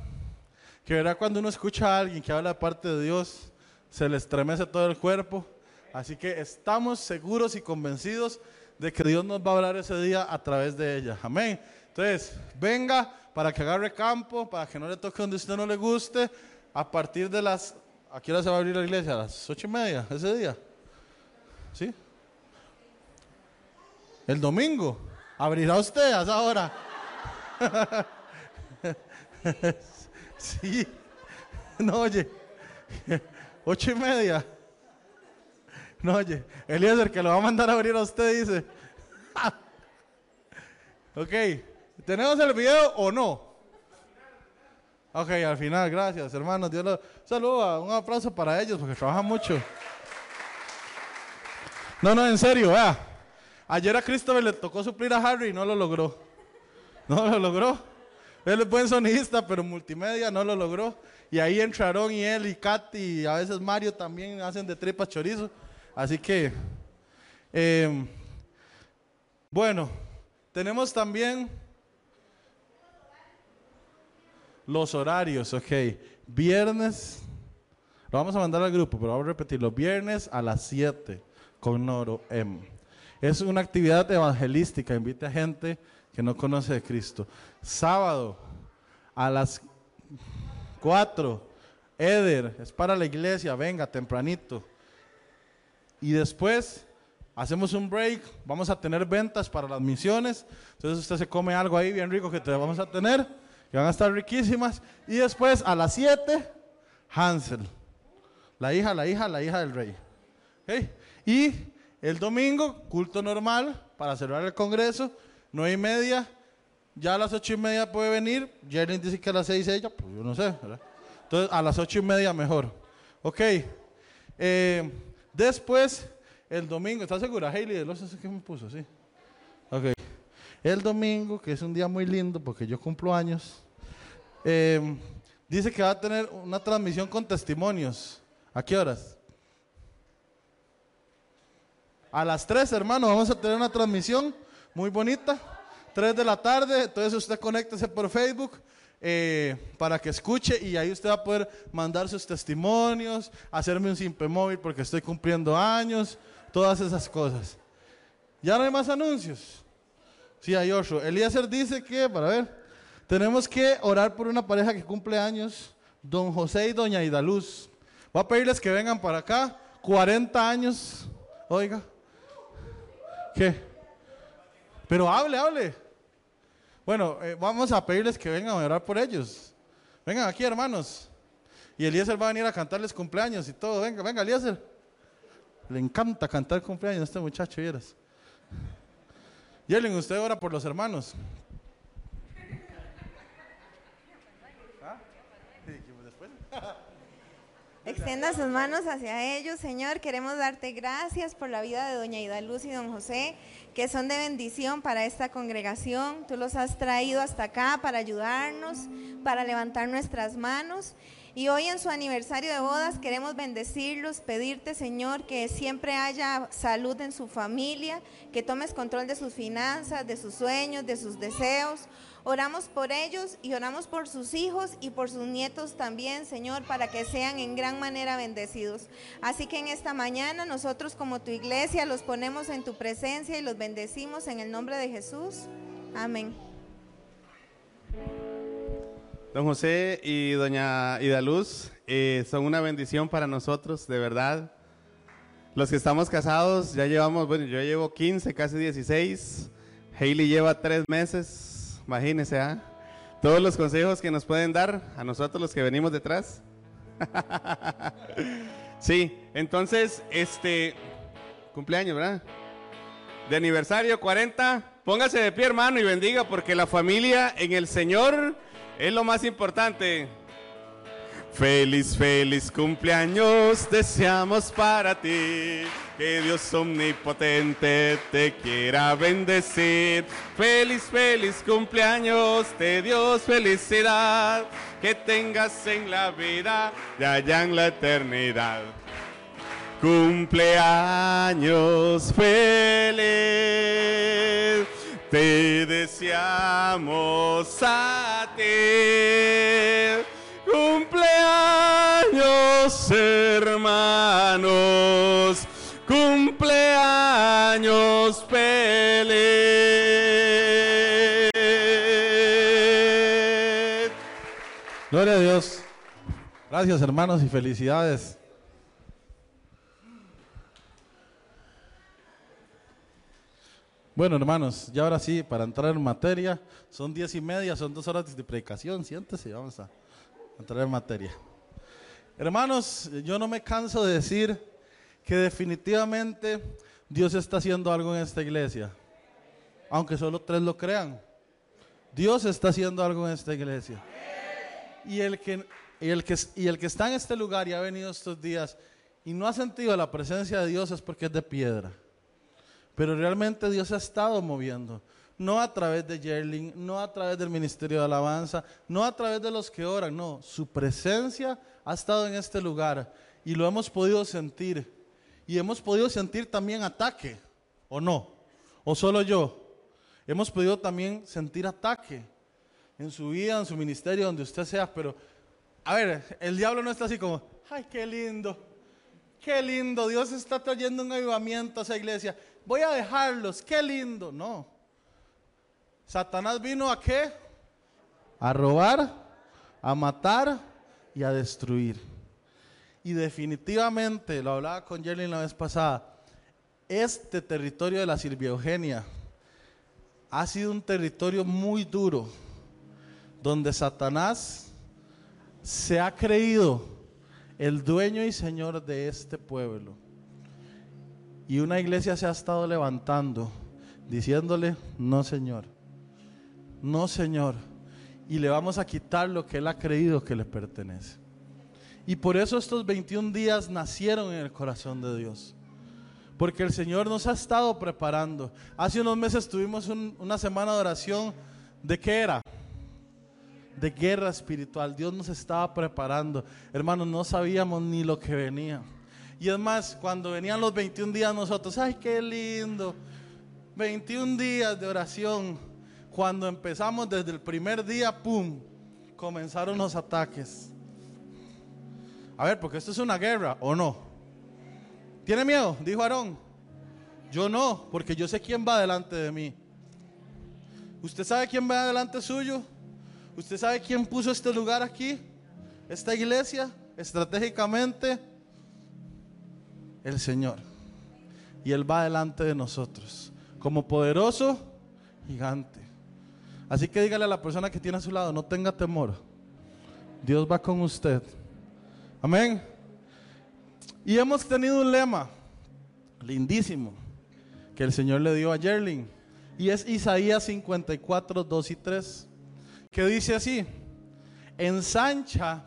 que verá cuando uno escucha a alguien que habla de parte de Dios, se le estremece todo el cuerpo. Así que estamos seguros y convencidos de que Dios nos va a hablar ese día a través de ella. Amén. Entonces, venga para que agarre campo, para que no le toque donde usted no le guste. A partir de las. ¿A qué hora se va a abrir la iglesia? A las ocho y media, ese día. ¿Sí? El domingo. ¿Abrirá usted a esa hora? sí. No, oye. Ocho y media. No, oye. Eliezer, que lo va a mandar a abrir a usted, dice. ok. ¿Tenemos el video o no? Ok, al final, gracias, hermanos. Dios lo saluda. Un aplauso para ellos porque trabajan mucho. No, no, en serio, vea. Ayer a Christopher le tocó suplir a Harry y no lo logró. No lo logró. Él es buen sonista, pero multimedia no lo logró. Y ahí entraron y él y Katy y a veces Mario también hacen de tripas chorizo. Así que, eh, bueno, tenemos también los horarios, ok. Viernes, lo vamos a mandar al grupo, pero vamos a repetir, los viernes a las 7 con Noro M. Es una actividad evangelística, invita a gente que no conoce de Cristo. Sábado a las 4, Eder, es para la iglesia, venga tempranito. Y después hacemos un break, vamos a tener ventas para las misiones. Entonces usted se come algo ahí bien rico que te vamos a tener, que van a estar riquísimas. Y después a las 7, Hansel, la hija, la hija, la hija del rey. Y el domingo, culto normal para celebrar el congreso, nueve y media. Ya a las ocho y media puede venir. Jerry dice que a las seis ella, pues yo no sé, ¿verdad? Entonces a las ocho y media mejor. Ok. Eh, después, el domingo, ¿estás segura, Hailey? Los que me puso, sí. El domingo, que es un día muy lindo porque yo cumplo años, eh, dice que va a tener una transmisión con testimonios. ¿A qué horas? A las 3, hermano, vamos a tener una transmisión muy bonita. 3 de la tarde, entonces usted conéctese por Facebook eh, para que escuche y ahí usted va a poder mandar sus testimonios, hacerme un simple móvil porque estoy cumpliendo años, todas esas cosas. Ya no hay más anuncios. Sí, hay otro. Eliezer dice que, para ver, tenemos que orar por una pareja que cumple años, don José y doña Idaluz. Voy a pedirles que vengan para acá, 40 años, oiga. ¿Qué? Pero hable, hable. Bueno, eh, vamos a pedirles que vengan a orar por ellos. Vengan aquí, hermanos. Y Eliezer va a venir a cantarles cumpleaños y todo. Venga, venga, Eliezer. Le encanta cantar cumpleaños a este muchacho, vieras. Yerlin, usted ora por los hermanos. Extienda sus manos hacia ellos, Señor. Queremos darte gracias por la vida de doña Ida Luz y don José, que son de bendición para esta congregación. Tú los has traído hasta acá para ayudarnos, para levantar nuestras manos. Y hoy en su aniversario de bodas queremos bendecirlos, pedirte, Señor, que siempre haya salud en su familia, que tomes control de sus finanzas, de sus sueños, de sus deseos. Oramos por ellos y oramos por sus hijos y por sus nietos también, Señor, para que sean en gran manera bendecidos. Así que en esta mañana nosotros como tu iglesia los ponemos en tu presencia y los bendecimos en el nombre de Jesús. Amén. Don José y doña Idaluz eh, son una bendición para nosotros, de verdad. Los que estamos casados ya llevamos, bueno, yo llevo 15, casi 16. Hailey lleva 3 meses. Imagínense, ¿ah? Todos los consejos que nos pueden dar a nosotros los que venimos detrás. sí, entonces, este, cumpleaños, ¿verdad? De aniversario 40. Póngase de pie, hermano, y bendiga, porque la familia en el Señor es lo más importante. Feliz, feliz cumpleaños deseamos para ti. Que Dios omnipotente te quiera bendecir. Feliz, feliz cumpleaños de Dios, felicidad. Que tengas en la vida y allá en la eternidad. Cumpleaños feliz. Te deseamos a ti. Cumpleaños hermanos cumpleaños feliz. Gloria a Dios. Gracias hermanos y felicidades. Bueno, hermanos, ya ahora sí, para entrar en materia, son diez y media, son dos horas de predicación, siéntese, vamos a entrar en materia. Hermanos, yo no me canso de decir que definitivamente Dios está haciendo algo en esta iglesia, aunque solo tres lo crean. Dios está haciendo algo en esta iglesia. Y el que, y el que, y el que está en este lugar y ha venido estos días y no ha sentido la presencia de Dios es porque es de piedra. Pero realmente Dios ha estado moviendo. No a través de Yerling, no a través del ministerio de alabanza, no a través de los que oran, no. Su presencia ha estado en este lugar y lo hemos podido sentir. Y hemos podido sentir también ataque, ¿o no? ¿O solo yo? Hemos podido también sentir ataque en su vida, en su ministerio, donde usted sea, pero, a ver, el diablo no está así como, ay, qué lindo, qué lindo, Dios está trayendo un avivamiento a esa iglesia, voy a dejarlos, qué lindo, no. Satanás vino a qué? A robar, a matar y a destruir. Y definitivamente, lo hablaba con Jerry la vez pasada, este territorio de la Silvia Eugenia ha sido un territorio muy duro, donde Satanás se ha creído el dueño y señor de este pueblo. Y una iglesia se ha estado levantando, diciéndole, no Señor, no Señor. Y le vamos a quitar lo que Él ha creído que le pertenece. Y por eso estos 21 días nacieron en el corazón de Dios. Porque el Señor nos ha estado preparando. Hace unos meses tuvimos un- una semana de oración. ¿De qué era? De guerra espiritual. Dios nos estaba preparando. Hermanos, no sabíamos ni lo que venía. Y es más, cuando venían los 21 días nosotros, ay, qué lindo. 21 días de oración. Cuando empezamos desde el primer día, ¡pum! Comenzaron los ataques. A ver, porque esto es una guerra, ¿o no? ¿Tiene miedo? Dijo Aarón. Yo no, porque yo sé quién va delante de mí. ¿Usted sabe quién va delante suyo? ¿Usted sabe quién puso este lugar aquí? Esta iglesia, estratégicamente, el Señor. Y Él va delante de nosotros, como poderoso gigante. Así que dígale a la persona que tiene a su lado, no tenga temor. Dios va con usted. Amén. Y hemos tenido un lema lindísimo que el Señor le dio a Yerling. Y es Isaías 54, 2 y 3. Que dice así: Ensancha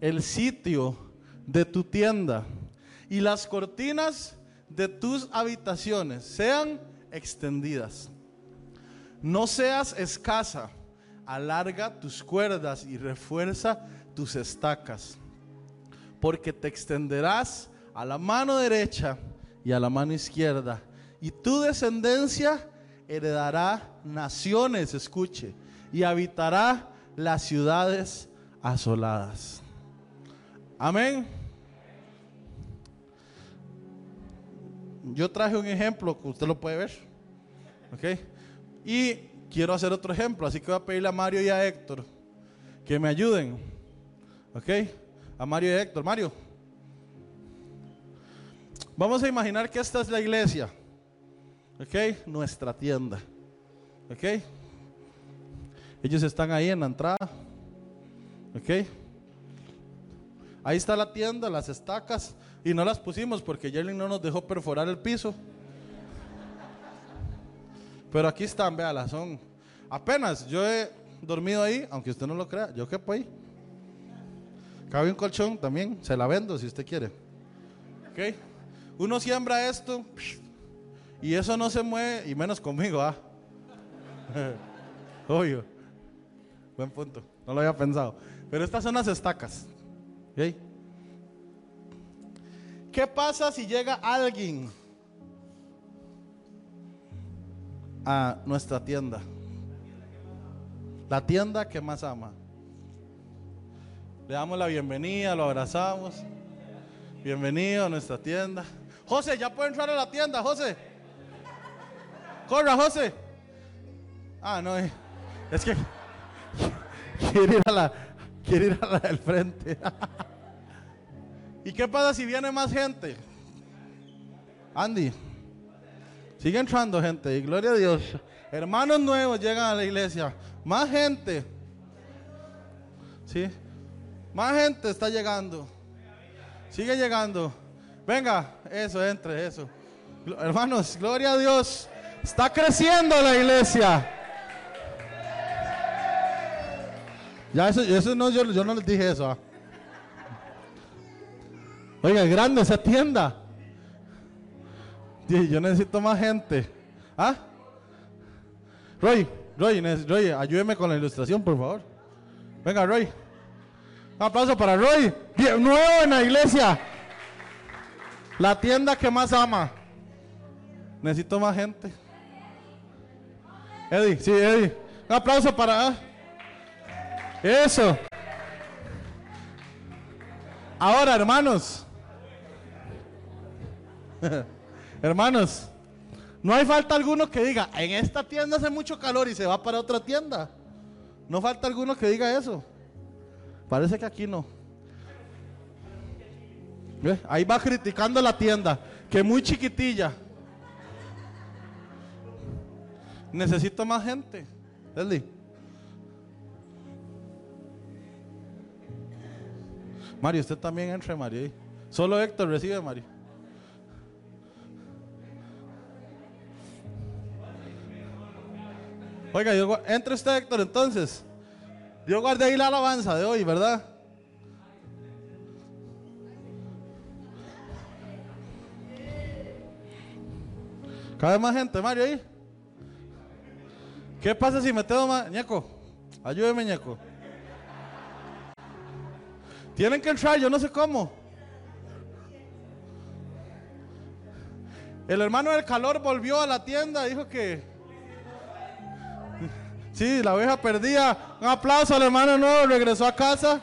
el sitio de tu tienda y las cortinas de tus habitaciones sean extendidas. No seas escasa, alarga tus cuerdas y refuerza tus estacas, porque te extenderás a la mano derecha y a la mano izquierda, y tu descendencia heredará naciones, escuche, y habitará las ciudades asoladas. Amén. Yo traje un ejemplo que usted lo puede ver. ¿Ok? Y quiero hacer otro ejemplo, así que voy a pedirle a Mario y a Héctor que me ayuden. ¿Ok? A Mario y a Héctor. Mario. Vamos a imaginar que esta es la iglesia. ¿Ok? Nuestra tienda. ¿Ok? Ellos están ahí en la entrada. ¿Ok? Ahí está la tienda, las estacas. Y no las pusimos porque Yerling no nos dejó perforar el piso. Pero aquí están, véalas, son. Apenas yo he dormido ahí, aunque usted no lo crea, yo quepo ahí. Cabe un colchón también, se la vendo si usted quiere. ¿Ok? Uno siembra esto y eso no se mueve, y menos conmigo, ¿ah? Obvio. Buen punto, no lo había pensado. Pero estas son las estacas. ¿Ok? ¿Qué pasa si llega alguien a nuestra tienda? La tienda que más ama. Le damos la bienvenida, lo abrazamos. Bienvenido a nuestra tienda. José, ya puede entrar a la tienda, José. Corra, José. Ah, no, eh, es que quiere ir a la, quiere ir a la del frente. ¿Y qué pasa si viene más gente? Andy, sigue entrando gente y gloria a Dios. Hermanos nuevos llegan a la iglesia. Más gente. ¿Sí? Más gente está llegando. Sigue llegando. Venga, eso, entre, eso. Hermanos, gloria a Dios. Está creciendo la iglesia. Ya eso, eso no, yo, yo no les dije eso. ah. Oiga, es grande esa tienda. Yo necesito más gente. ¿Ah? Roy, Roy, Roy, ayúdeme con la ilustración, por favor. Venga, Roy. Un aplauso para Roy. Bien, nuevo en la iglesia. La tienda que más ama. Necesito más gente. Eddie, sí, Eddie. Un aplauso para. ah. Eso. Ahora, hermanos. hermanos. No hay falta alguno que diga, en esta tienda hace mucho calor y se va para otra tienda. No falta alguno que diga eso. Parece que aquí no. Ahí va criticando la tienda, que muy chiquitilla. Necesito más gente. Mario, usted también entre, Mario. Solo Héctor recibe, Mario. Oiga, gua- entre usted, Héctor, entonces. Dios guarde ahí la alabanza de hoy, ¿verdad? Cada vez más gente, Mario, ahí. ¿Qué pasa si metemos más? Ñeco, ayúdeme, Ñeco. Tienen que entrar, yo no sé cómo. El hermano del calor volvió a la tienda, dijo que... Sí, la oveja perdida. Un aplauso al hermano nuevo, regresó a casa.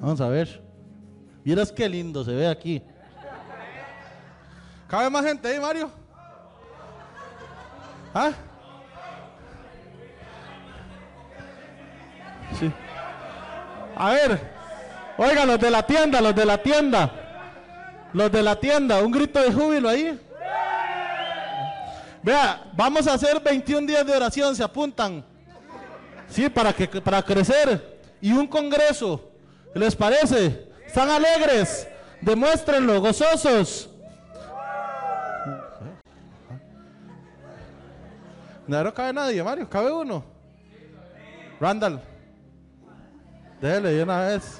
Vamos a ver. Vieras qué lindo se ve aquí. ¿Cabe más gente ahí, Mario? ¿Ah? Sí. A ver, oigan, los de la tienda, los de la tienda. Los de la tienda, un grito de júbilo ahí. Vea, vamos a hacer 21 días de oración, se apuntan. Sí, para, que, para crecer. Y un congreso. ¿Les parece? ¿Están alegres? Demuéstrenlo, gozosos. No cabe nadie, Mario, cabe uno. Randall. Dele de una vez.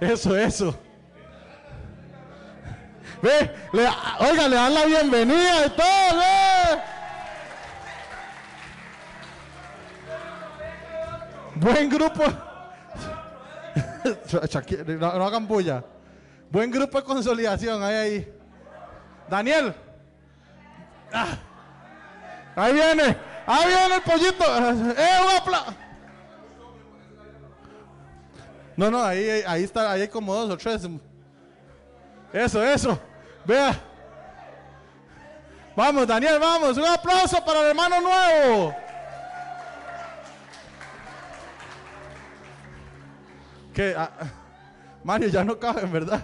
Eso, eso. Ve, le, oiga, le dan la bienvenida y todo, ve. Buen grupo. No hagan bulla. Buen grupo de consolidación, ahí, ahí. Daniel. Ah. Ahí viene. Ahí viene el pollito. ¡Eh, un aplauso! No, no, ahí, ahí, está, ahí hay como dos o tres. Eso, eso. Vea. Vamos, Daniel, vamos. Un aplauso para el hermano nuevo. Que ah, Mario ya no cabe, en verdad.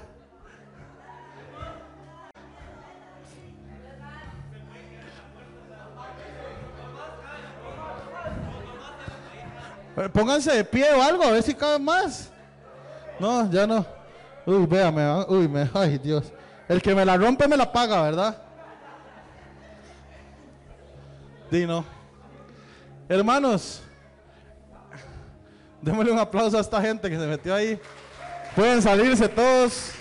Eh, Pónganse de pie o algo, a ver si caben más. No, ya no. Uy, véame, uy, me, ay Dios. El que me la rompe me la paga, ¿verdad? Dino. Hermanos, démosle un aplauso a esta gente que se metió ahí. Pueden salirse todos.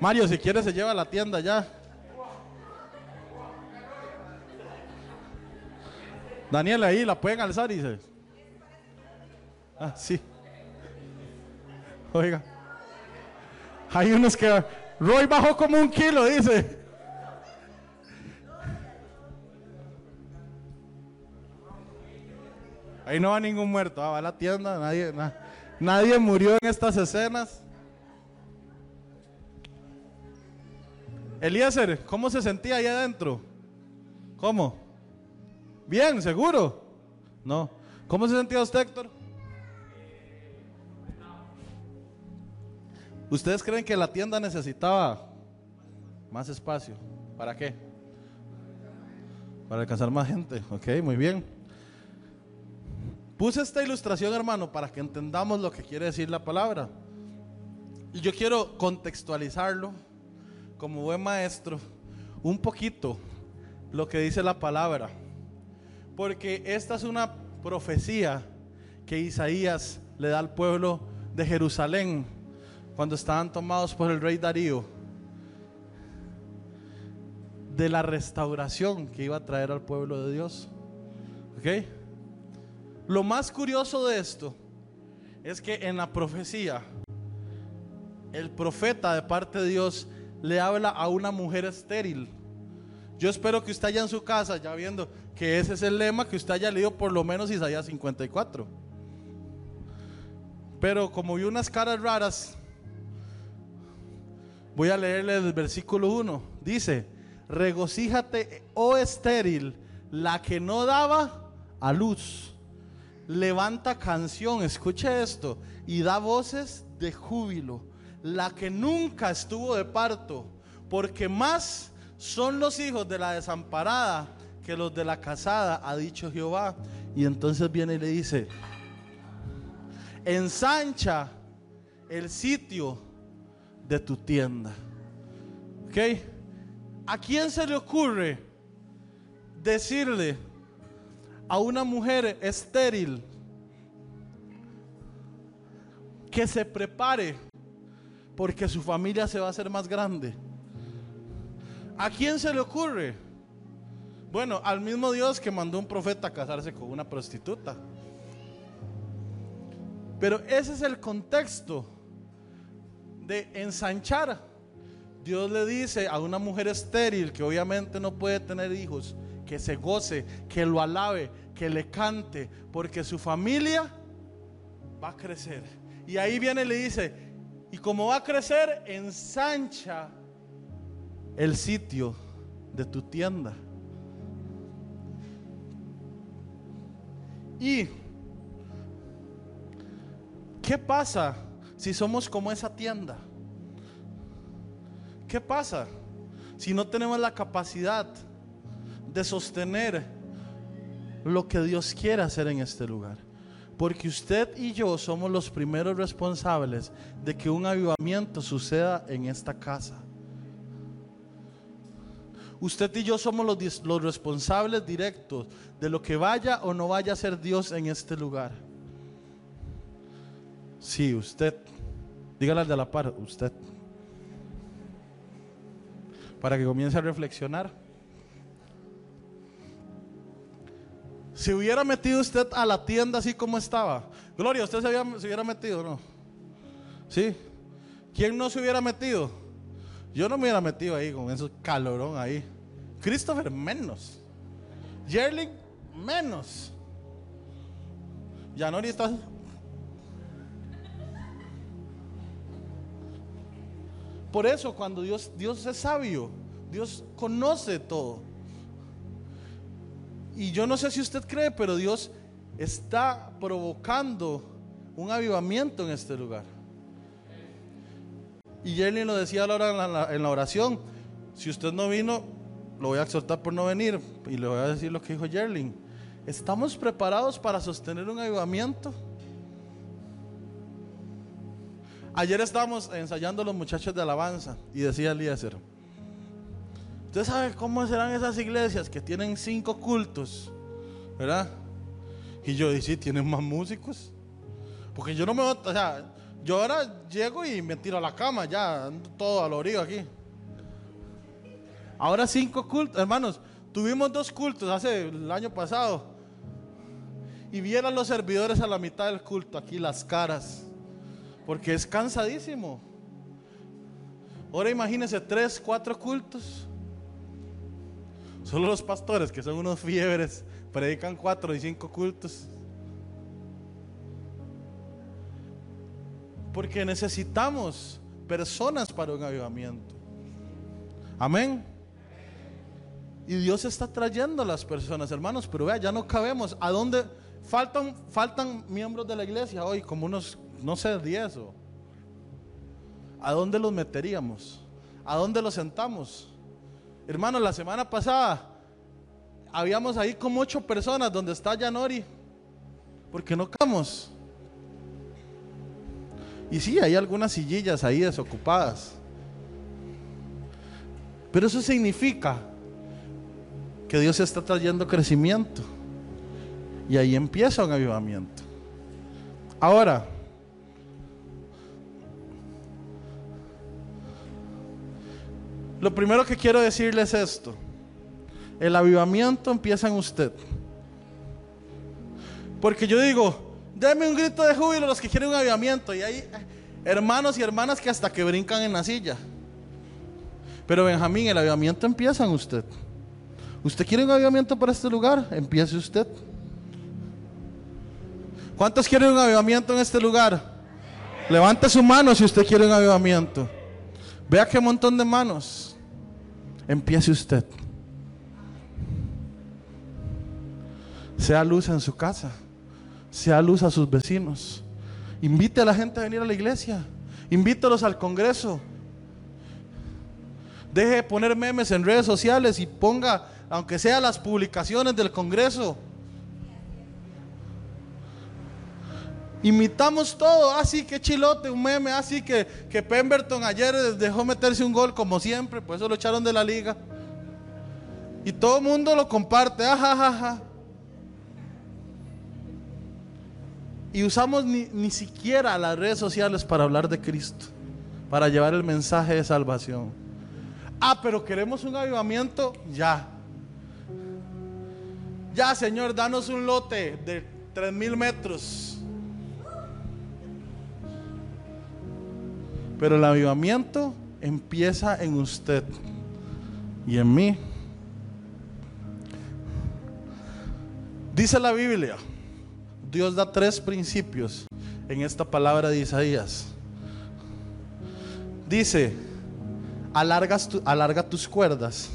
Mario, si quiere se lleva a la tienda ya. Daniel ahí la pueden alzar se. Ah, sí. Oiga. Hay unos que. Roy bajó como un kilo, dice. Ahí no va ningún muerto. Ah, va a la tienda. Nadie, na- nadie murió en estas escenas. Eliezer, ¿cómo se sentía ahí adentro? ¿Cómo? Bien, seguro. No. ¿Cómo se sentía usted, Héctor? ¿Ustedes creen que la tienda necesitaba más espacio? ¿Para qué? Para alcanzar más gente. Ok, muy bien. Puse esta ilustración, hermano, para que entendamos lo que quiere decir la palabra. Y yo quiero contextualizarlo como buen maestro un poquito lo que dice la palabra. Porque esta es una profecía que Isaías le da al pueblo de Jerusalén cuando estaban tomados por el rey Darío de la restauración que iba a traer al pueblo de Dios. ¿Ok? Lo más curioso de esto es que en la profecía el profeta de parte de Dios le habla a una mujer estéril. Yo espero que usted allá en su casa, ya viendo que ese es el lema, que usted haya leído por lo menos Isaías 54. Pero como vi unas caras raras, voy a leerle el versículo 1. Dice, regocíjate, oh estéril, la que no daba a luz. Levanta canción, escuche esto, y da voces de júbilo. La que nunca estuvo de parto, porque más son los hijos de la desamparada que los de la casada, ha dicho Jehová. Y entonces viene y le dice, ensancha el sitio de tu tienda. ¿Ok? ¿A quién se le ocurre decirle a una mujer estéril que se prepare porque su familia se va a hacer más grande? ¿A quién se le ocurre? Bueno, al mismo Dios que mandó un profeta a casarse con una prostituta. Pero ese es el contexto de ensanchar. Dios le dice a una mujer estéril que obviamente no puede tener hijos, que se goce, que lo alabe, que le cante, porque su familia va a crecer. Y ahí viene y le dice, y como va a crecer, ensancha el sitio de tu tienda. Y ¿Qué pasa si somos como esa tienda? ¿Qué pasa si no tenemos la capacidad de sostener lo que Dios quiere hacer en este lugar? Porque usted y yo somos los primeros responsables de que un avivamiento suceda en esta casa. Usted y yo somos los, responsables directos de lo que vaya o no vaya a ser Dios en este lugar. Sí, usted. Dígale al de la par, usted. Para que comience a reflexionar. Si hubiera metido usted a la tienda así como estaba. Gloria, ¿usted se, hubiera metido no? ¿Sí? ¿Quién no se hubiera metido? Yo no me hubiera metido ahí con ese calorón ahí. Christopher menos. Jerling menos. Yanori está Por eso cuando Dios, Dios es sabio, Dios conoce todo. Y yo no sé si usted cree, pero Dios está provocando un avivamiento en este lugar. Y Jerlin lo decía ahora en la, en la oración, si usted no vino, lo voy a exhortar por no venir y le voy a decir lo que dijo Jerlin. ¿Estamos preparados para sostener un avivamiento? Ayer estábamos ensayando los muchachos de alabanza y decía Eliezer, ¿usted sabe cómo serán esas iglesias que tienen cinco cultos? ¿Verdad? Y yo dije, tienen más músicos. Porque yo no me o sea, yo ahora llego y me tiro a la cama, ya, ando todo al orío aquí. Ahora cinco cultos, hermanos, tuvimos dos cultos hace el año pasado. Y vieran los servidores a la mitad del culto, aquí las caras porque es cansadísimo. Ahora imagínense tres, cuatro cultos. Solo los pastores, que son unos fiebres, predican cuatro y cinco cultos. Porque necesitamos personas para un avivamiento. Amén. Y Dios está trayendo a las personas, hermanos, pero vea, ya no cabemos. ¿A dónde faltan, faltan miembros de la iglesia hoy? Como unos no sé, 10 o... ¿A dónde los meteríamos? ¿A dónde los sentamos? Hermano, la semana pasada habíamos ahí como ocho personas donde está Yanori. Porque no camos. Y sí, hay algunas sillillas ahí desocupadas. Pero eso significa que Dios está trayendo crecimiento. Y ahí empieza un avivamiento. Ahora, Lo primero que quiero decirles es esto. El avivamiento empieza en usted. Porque yo digo, denme un grito de júbilo los que quieren un avivamiento. Y hay hermanos y hermanas que hasta que brincan en la silla. Pero Benjamín, el avivamiento empieza en usted. ¿Usted quiere un avivamiento para este lugar? Empiece usted. ¿Cuántos quieren un avivamiento en este lugar? Levante su mano si usted quiere un avivamiento. Vea qué montón de manos. Empiece usted. Sea luz en su casa. Sea luz a sus vecinos. Invite a la gente a venir a la iglesia. Invítelos al Congreso. Deje de poner memes en redes sociales y ponga aunque sea las publicaciones del Congreso. Imitamos todo, así que chilote, un meme, así que, que Pemberton ayer dejó meterse un gol como siempre, por eso lo echaron de la liga. Y todo el mundo lo comparte, ajajaja. Y usamos ni, ni siquiera las redes sociales para hablar de Cristo, para llevar el mensaje de salvación. Ah, pero queremos un avivamiento, ya. Ya, Señor, danos un lote de tres mil metros. Pero el avivamiento empieza en usted y en mí. Dice la Biblia, Dios da tres principios en esta palabra de Isaías. Dice, alarga tus cuerdas.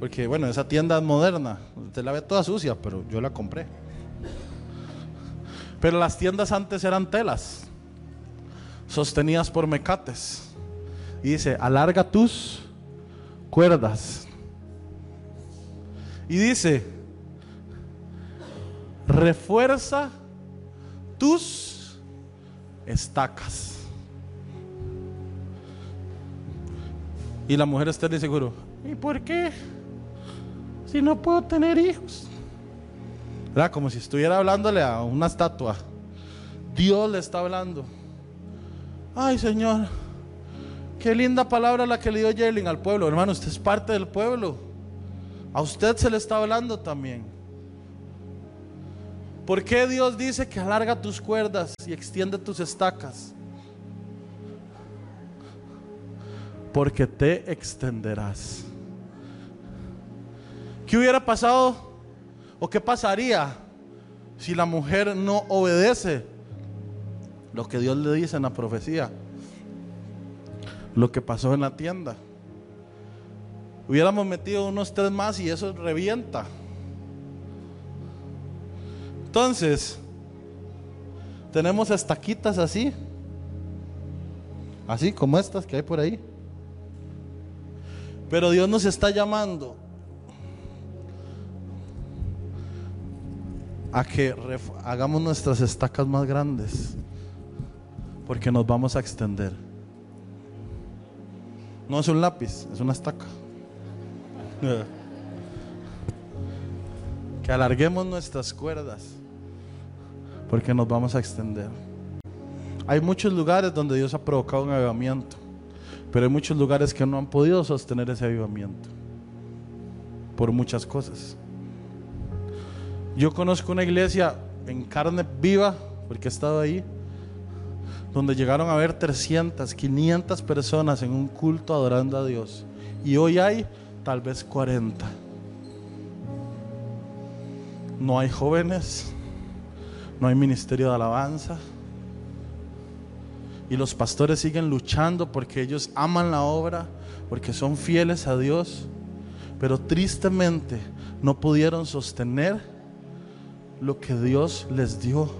Porque bueno, esa tienda es moderna. Usted la ve toda sucia, pero yo la compré. Pero las tiendas antes eran telas, sostenidas por mecates. Y dice, alarga tus cuerdas. Y dice, refuerza tus estacas. Y la mujer está de seguro, ¿y por qué? Si no puedo tener hijos. Como si estuviera hablándole a una estatua. Dios le está hablando. Ay, Señor, qué linda palabra la que le dio Yerling al pueblo. Hermano, usted es parte del pueblo. A usted se le está hablando también. ¿Por qué Dios dice que alarga tus cuerdas y extiende tus estacas? Porque te extenderás. ¿Qué hubiera pasado o qué pasaría si la mujer no obedece lo que Dios le dice en la profecía? Lo que pasó en la tienda. Hubiéramos metido unos tres más y eso revienta. Entonces, tenemos estaquitas así, así como estas que hay por ahí. Pero Dios nos está llamando a que hagamos nuestras estacas más grandes, porque nos vamos a extender. No es un lápiz, es una estaca. Que alarguemos nuestras cuerdas, porque nos vamos a extender. Hay muchos lugares donde Dios ha provocado un avivamiento, pero hay muchos lugares que no han podido sostener ese avivamiento por muchas cosas. Yo conozco una iglesia en carne viva, porque he estado ahí, donde llegaron a ver 300, 500 personas en un culto adorando a Dios. Y hoy hay tal vez 40. No hay jóvenes, no hay ministerio de alabanza. Y los pastores siguen luchando porque ellos aman la obra, porque son fieles a Dios, pero tristemente no pudieron sostener lo que Dios les dio.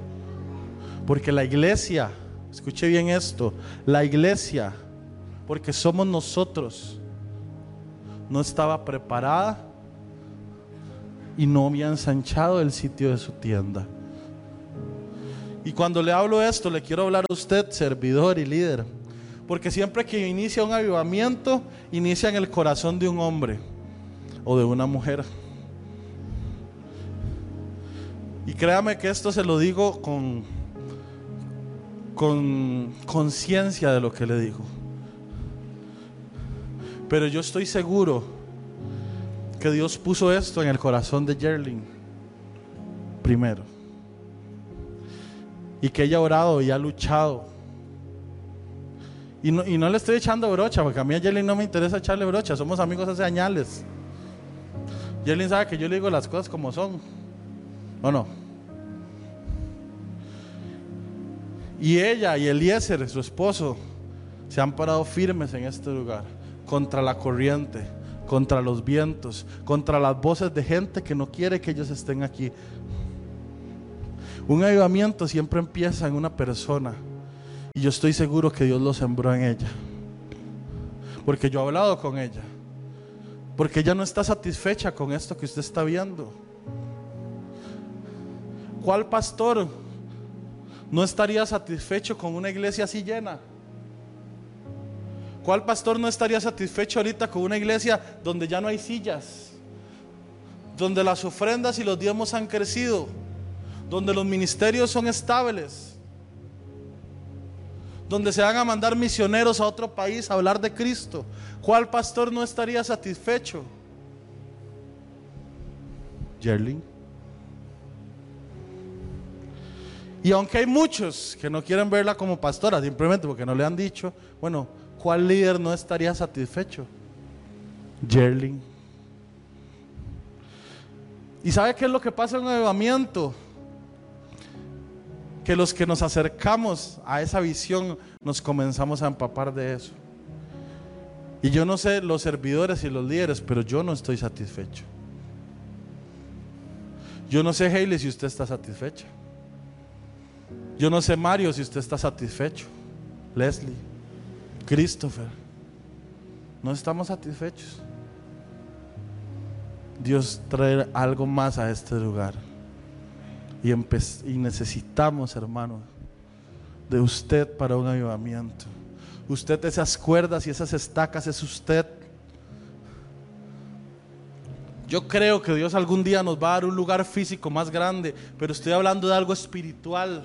Porque la iglesia, escuche bien esto, la iglesia, porque somos nosotros, no estaba preparada y no había ensanchado el sitio de su tienda. Y cuando le hablo esto, le quiero hablar a usted, servidor y líder, porque siempre que inicia un avivamiento, inicia en el corazón de un hombre o de una mujer. Y créame que esto se lo digo con con conciencia de lo que le digo. Pero yo estoy seguro que Dios puso esto en el corazón de Yerling primero. Y que ella ha orado y ha luchado. Y no, y no le estoy echando brocha, porque a mí a Yerling no me interesa echarle brocha. Somos amigos hace años. Yerling sabe que yo le digo las cosas como son. ¿O no? Y ella y Eliezer, su esposo, se han parado firmes en este lugar, contra la corriente, contra los vientos, contra las voces de gente que no quiere que ellos estén aquí. Un avivamiento siempre empieza en una persona y yo estoy seguro que Dios lo sembró en ella, porque yo he hablado con ella. Porque ella no está satisfecha con esto que usted está viendo. ¿Cuál pastor no estaría satisfecho con una iglesia así llena? ¿Cuál pastor no estaría satisfecho ahorita con una iglesia donde ya no hay sillas? Donde las ofrendas y los diezmos han crecido, donde los ministerios son estables, donde se van a mandar misioneros a otro país a hablar de Cristo. ¿Cuál pastor no estaría satisfecho? Yerling. Y aunque hay muchos que no quieren verla como pastora, simplemente porque no le han dicho, bueno, ¿cuál líder no estaría satisfecho? Yerling. ¿Y sabe qué es lo que pasa en el avivamiento? Que los que nos acercamos a esa visión nos comenzamos a empapar de eso. Y yo no sé los servidores y los líderes, pero yo no estoy satisfecho. Yo no sé, Hailey, si usted está satisfecha. Yo no sé, Mario, si usted está satisfecho. Leslie, Christopher. No estamos satisfechos. Dios trae algo más a este lugar. Y, necesitamos, hermano, de usted para un avivamiento. Usted esas cuerdas y esas estacas es usted. Yo creo que Dios algún día nos va a dar un lugar físico más grande, pero estoy hablando de algo espiritual.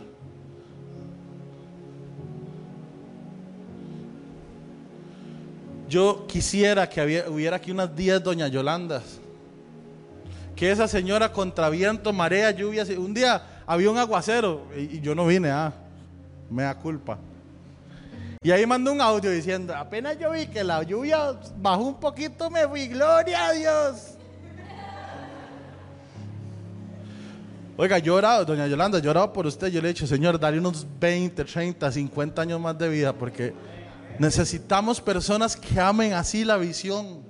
Yo quisiera que hubiera aquí unas 10 doña Yolandas. Que esa señora contra viento, marea, lluvia. Un día había un aguacero y, yo no vine, ah, me da culpa. Y ahí mandó un audio diciendo, apenas yo vi que la lluvia bajó un poquito, me fui, gloria a Dios. Oiga, yo orado, doña Yolanda, yo orado por usted, yo le he dicho, Señor, dale unos 20, 30, 50 años más de vida, porque necesitamos personas que amen así la visión.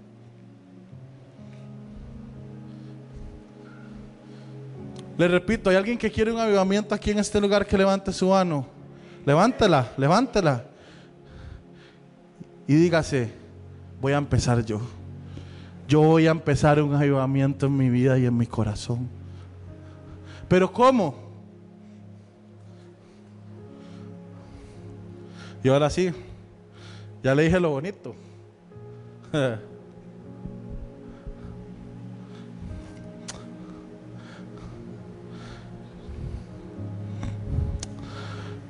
Le repito, hay alguien que quiere un avivamiento aquí en este lugar que levante su mano. Levántela, levántela. Y dígase, voy a empezar yo. Yo voy a empezar un avivamiento en mi vida y en mi corazón. Pero ¿cómo? Y ahora sí, ya le dije lo bonito.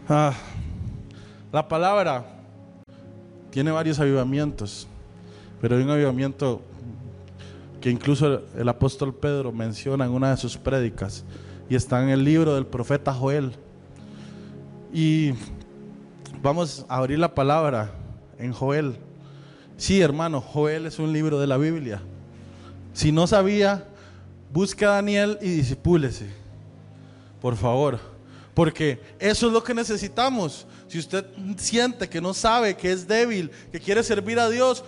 Ah, la palabra tiene varios avivamientos, pero hay un avivamiento que incluso el apóstol Pedro menciona en una de sus prédicas y está en el libro del profeta Joel. Y vamos a abrir la palabra en Joel. Sí, hermano, Joel es un libro de la Biblia. Si no sabía, busque a Daniel y disipúlese. Por favor. Porque eso es lo que necesitamos. Si usted siente que no sabe, que es débil, que quiere servir a Dios,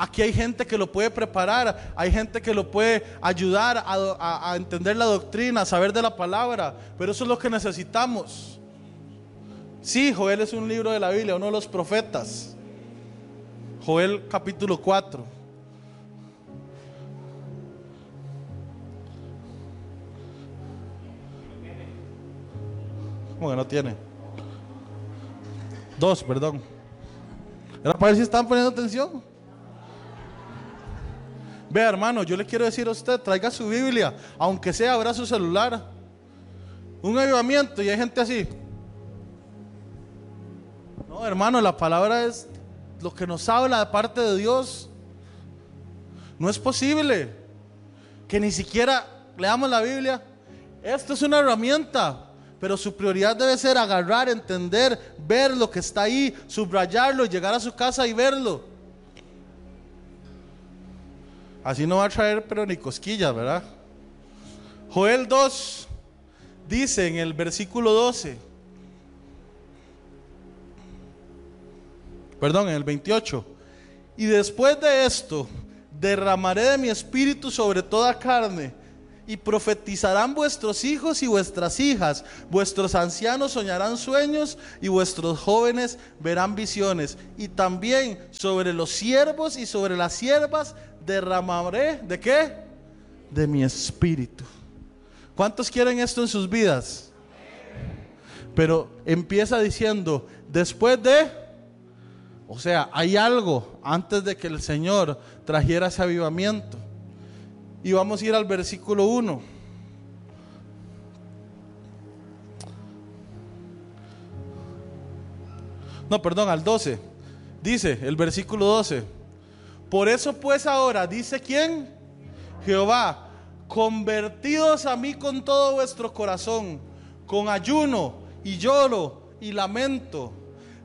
Aquí hay gente que lo puede preparar, hay gente que lo puede ayudar a, entender la doctrina, a saber de la palabra, pero eso es lo que necesitamos. Sí, Joel es un libro de la Biblia, uno de los profetas. Joel capítulo 4. ¿Cómo que no tiene? Dos, perdón. Era para ver si están poniendo atención. Vea, hermano, yo le quiero decir a usted, traiga su Biblia, aunque sea abra su celular. Un avivamiento y hay gente así. No, hermano, la palabra es lo que nos habla de parte de Dios. No es posible que ni siquiera leamos la Biblia. Esto es una herramienta, pero su prioridad debe ser agarrar, entender, ver lo que está ahí, subrayarlo, llegar a su casa y verlo. Así no va a traer pero ni cosquillas, ¿verdad? Joel 2 dice en el versículo 12, perdón, en el 28, y después de esto derramaré de mi espíritu sobre toda carne y profetizarán vuestros hijos y vuestras hijas, vuestros ancianos soñarán sueños y vuestros jóvenes verán visiones, y también sobre los siervos y sobre las siervas derramaré, ¿de qué? De mi espíritu. ¿Cuántos quieren esto en sus vidas? Pero empieza diciendo, después de, o sea, hay algo antes de que el Señor trajera ese avivamiento. Y vamos a ir al versículo 1. No, perdón, al 12. Dice el versículo 12. Por eso pues ahora, dice quién? Jehová, convertidos a mí con todo vuestro corazón, con ayuno y lloro y lamento.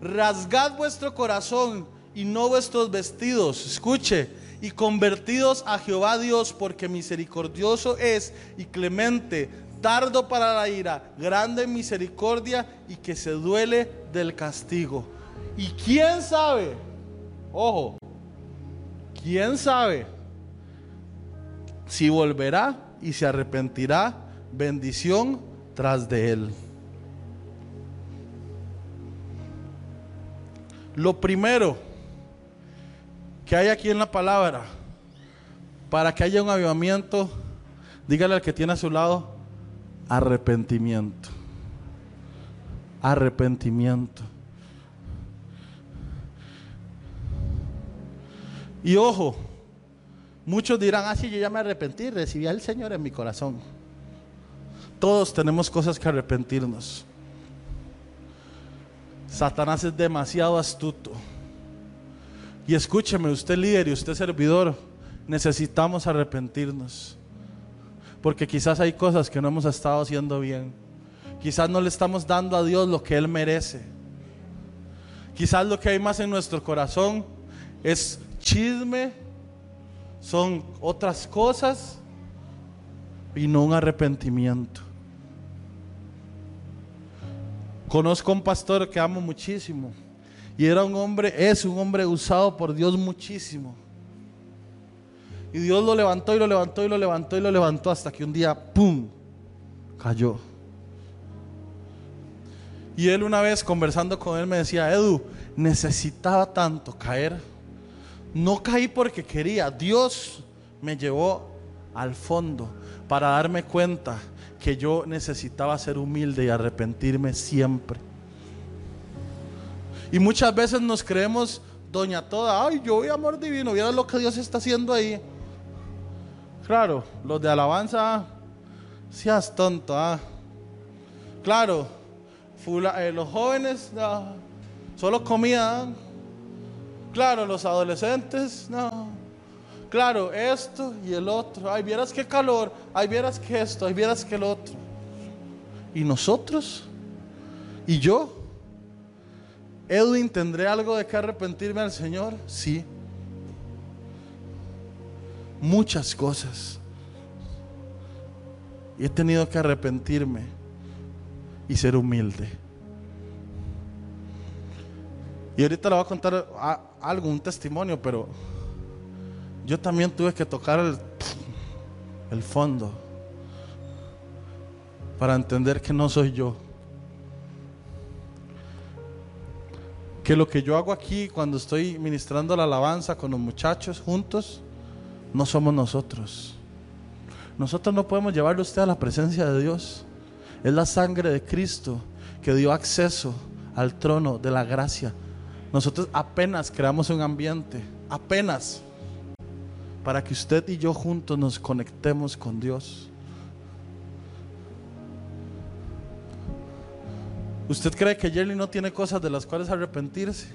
Rasgad vuestro corazón y no vuestros vestidos. Escuche, y convertidos a Jehová Dios, porque misericordioso es y clemente, tardo para la ira, grande en misericordia y que se duele del castigo. Y quién sabe, ojo, quién sabe si volverá y se arrepentirá bendición tras de él. Lo primero que hay aquí en la palabra, para que haya un avivamiento, dígale al que tiene a su lado, arrepentimiento. Arrepentimiento. Y ojo, muchos dirán, ah, sí, yo ya me arrepentí, recibí al Señor en mi corazón. Todos tenemos cosas que arrepentirnos. Satanás es demasiado astuto. Y escúcheme, usted líder y usted servidor, necesitamos arrepentirnos. Porque quizás hay cosas que no hemos estado haciendo bien. Quizás no le estamos dando a Dios lo que Él merece. Quizás lo que hay más en nuestro corazón es chisme, son otras cosas y no un arrepentimiento. Conozco un pastor que amo muchísimo y era un hombre, es un hombre usado por Dios muchísimo. Y Dios lo levantó y lo levantó y lo levantó y lo levantó hasta que un día, ¡pum!, cayó. Y él una vez conversando con él me decía, Edu, necesitaba tanto caer no caí porque quería. Dios me llevó al fondo para darme cuenta que yo necesitaba ser humilde y arrepentirme siempre. Y muchas veces nos creemos doña toda, ay, yo voy amor divino, mira lo que Dios está haciendo ahí. Claro, los de alabanza, seas tonto, ah. Claro, eh, los jóvenes, ah, solo comida, ah. Claro, los adolescentes, no. Claro, esto y el otro. Ay, vieras qué calor. Ay, vieras que esto. Ay, vieras que el otro. ¿Y nosotros? ¿Y yo? Edwin, ¿tendré algo de que arrepentirme al Señor? Sí. Muchas cosas. Y he tenido que arrepentirme y ser humilde. Y ahorita le voy a contar algo, un testimonio, pero yo también tuve que tocar el, el fondo para entender que no soy yo. Que lo que yo hago aquí cuando estoy ministrando la alabanza con los muchachos juntos, no somos nosotros. Nosotros no podemos llevarle a usted a la presencia de Dios. Es la sangre de Cristo que dio acceso al trono de la gracia nosotros apenas creamos un ambiente, apenas, para que usted y yo juntos nos conectemos con Dios. ¿Usted cree que Jerry no tiene cosas de las cuales arrepentirse?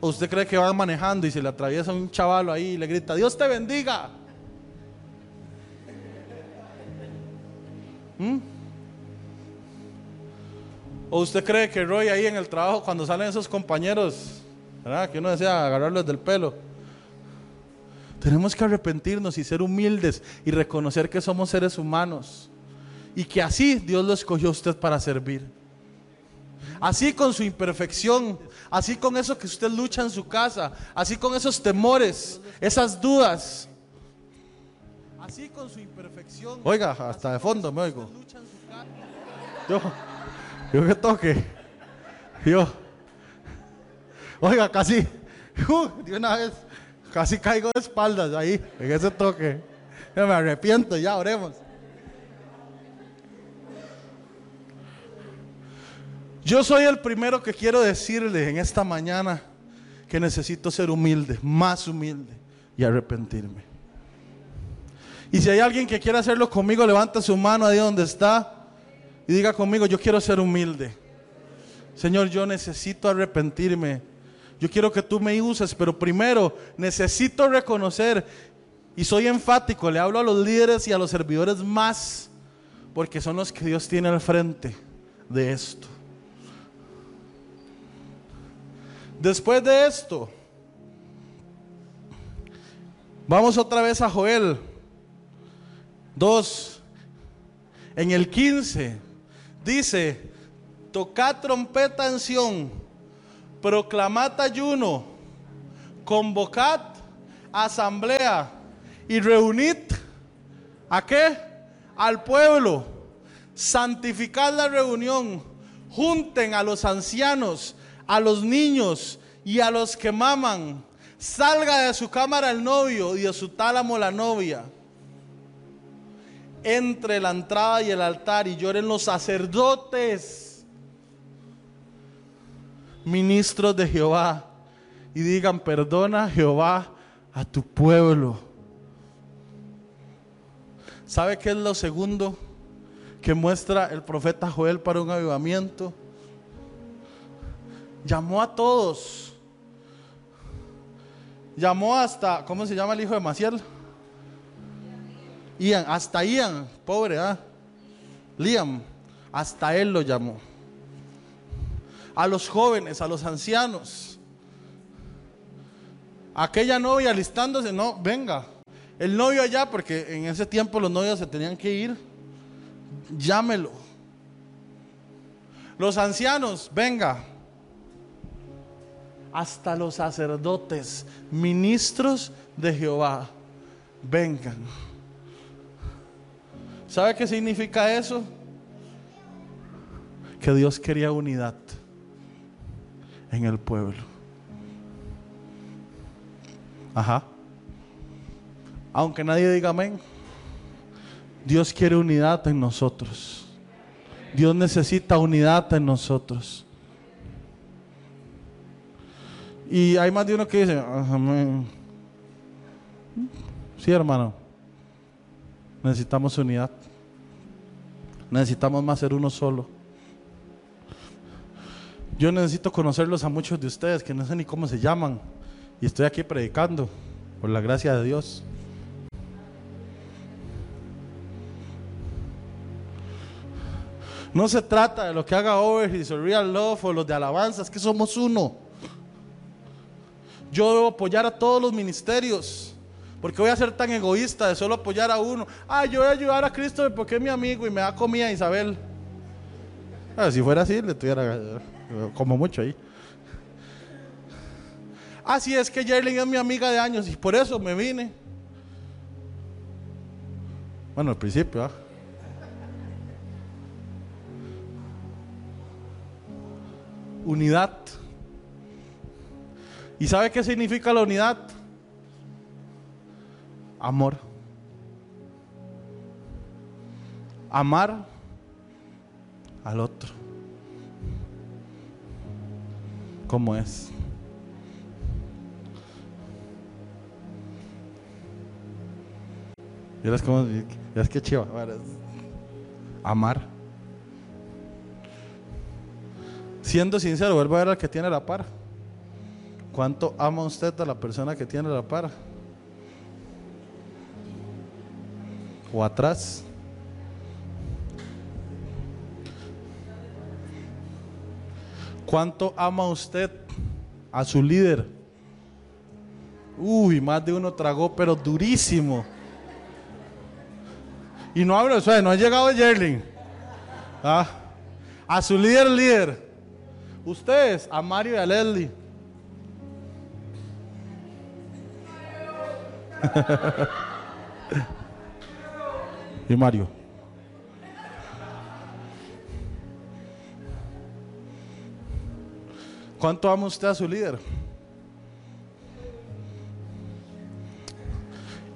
¿O usted cree que va manejando y se le atraviesa un chavalo ahí y le grita, Dios te bendiga? ¿Mm? ¿O usted cree que Roy ahí en el trabajo, cuando salen esos compañeros, que uno desea agarrarlos del pelo? Tenemos que arrepentirnos y ser humildes y reconocer que somos seres humanos y que así Dios lo escogió a usted para servir. Así con su imperfección, así con eso que usted lucha en su casa, así con esos temores, esas dudas. Así con su imperfección. Oiga, hasta de fondo me oigo. Yo, yo que toque. Yo. Oiga, casi. Uh, de una vez. Casi caigo de espaldas ahí, en ese toque. Ya me arrepiento, ya oremos. Yo soy el primero que quiero decirle en esta mañana que necesito ser humilde, más humilde y arrepentirme. Y si hay alguien que quiera hacerlo conmigo, levanta su mano ahí donde está y diga conmigo, yo quiero ser humilde. Señor, yo necesito arrepentirme. Yo quiero que tú me uses, pero primero necesito reconocer, y soy enfático, le hablo a los líderes y a los servidores más, porque son los que Dios tiene al frente de esto. Después de esto, vamos otra vez a Joel 2. En el 15 dice, tocad trompeta en Sión, proclamad ayuno, convocad asamblea y reunid a qué? Al pueblo, santificad la reunión, junten a los ancianos, a los niños y a los que maman. Salga de su cámara el novio y de su tálamo la novia. Entre la entrada y el altar y lloren los sacerdotes, ministros de Jehová, y digan, perdona Jehová a tu pueblo. ¿Sabe qué es lo segundo que muestra el profeta Joel para un avivamiento? Llamó a todos. Llamó hasta, ¿cómo se llama el hijo de Maciel? Ian, hasta Ian, pobre, ¿ah? Liam, hasta él lo llamó. A los jóvenes, a los ancianos. Aquella novia alistándose, no, venga. El novio allá, porque en ese tiempo los novios se tenían que ir. Llámelo. Los ancianos, venga hasta los sacerdotes, ministros de Jehová, vengan. ¿Sabe qué significa eso? Que Dios quería unidad en el pueblo. Ajá. Aunque nadie diga amén, Dios quiere unidad en nosotros. Dios necesita unidad en nosotros. Y hay más de uno que dice, amén. Sí, hermano. Necesitamos unidad. Necesitamos más ser uno solo. Yo necesito conocerlos a muchos de ustedes que no sé ni cómo se llaman. Y estoy aquí predicando por la gracia de Dios. No se trata de lo que haga Overheat o Real Love o los de alabanzas, que somos uno. Yo debo apoyar a todos los ministerios. Porque voy a ser tan egoísta de solo apoyar a uno. Ah, yo voy a ayudar a Cristo porque es mi amigo y me da comida Isabel. Ah, si fuera así, le tuviera eh, como mucho ahí. Así ah, es que Jerling es mi amiga de años y por eso me vine. Bueno, al principio, ¿ah? Unidad. ¿Y sabe qué significa la unidad? Amor. Amar al otro. ¿Cómo es? ¿Ya cómo? es que chiva. Amar. Siendo sincero, vuelvo a ver al que tiene la par. ¿Cuánto ama usted a la persona que tiene la para? ¿O atrás? ¿Cuánto ama usted a su líder? Uy, más de uno tragó, pero durísimo. Y no hablo, o no ha llegado Yerling. ¿Ah? A su líder, líder. Ustedes, a Mario y a Leslie. y Mario. ¿Cuánto ama usted a su líder?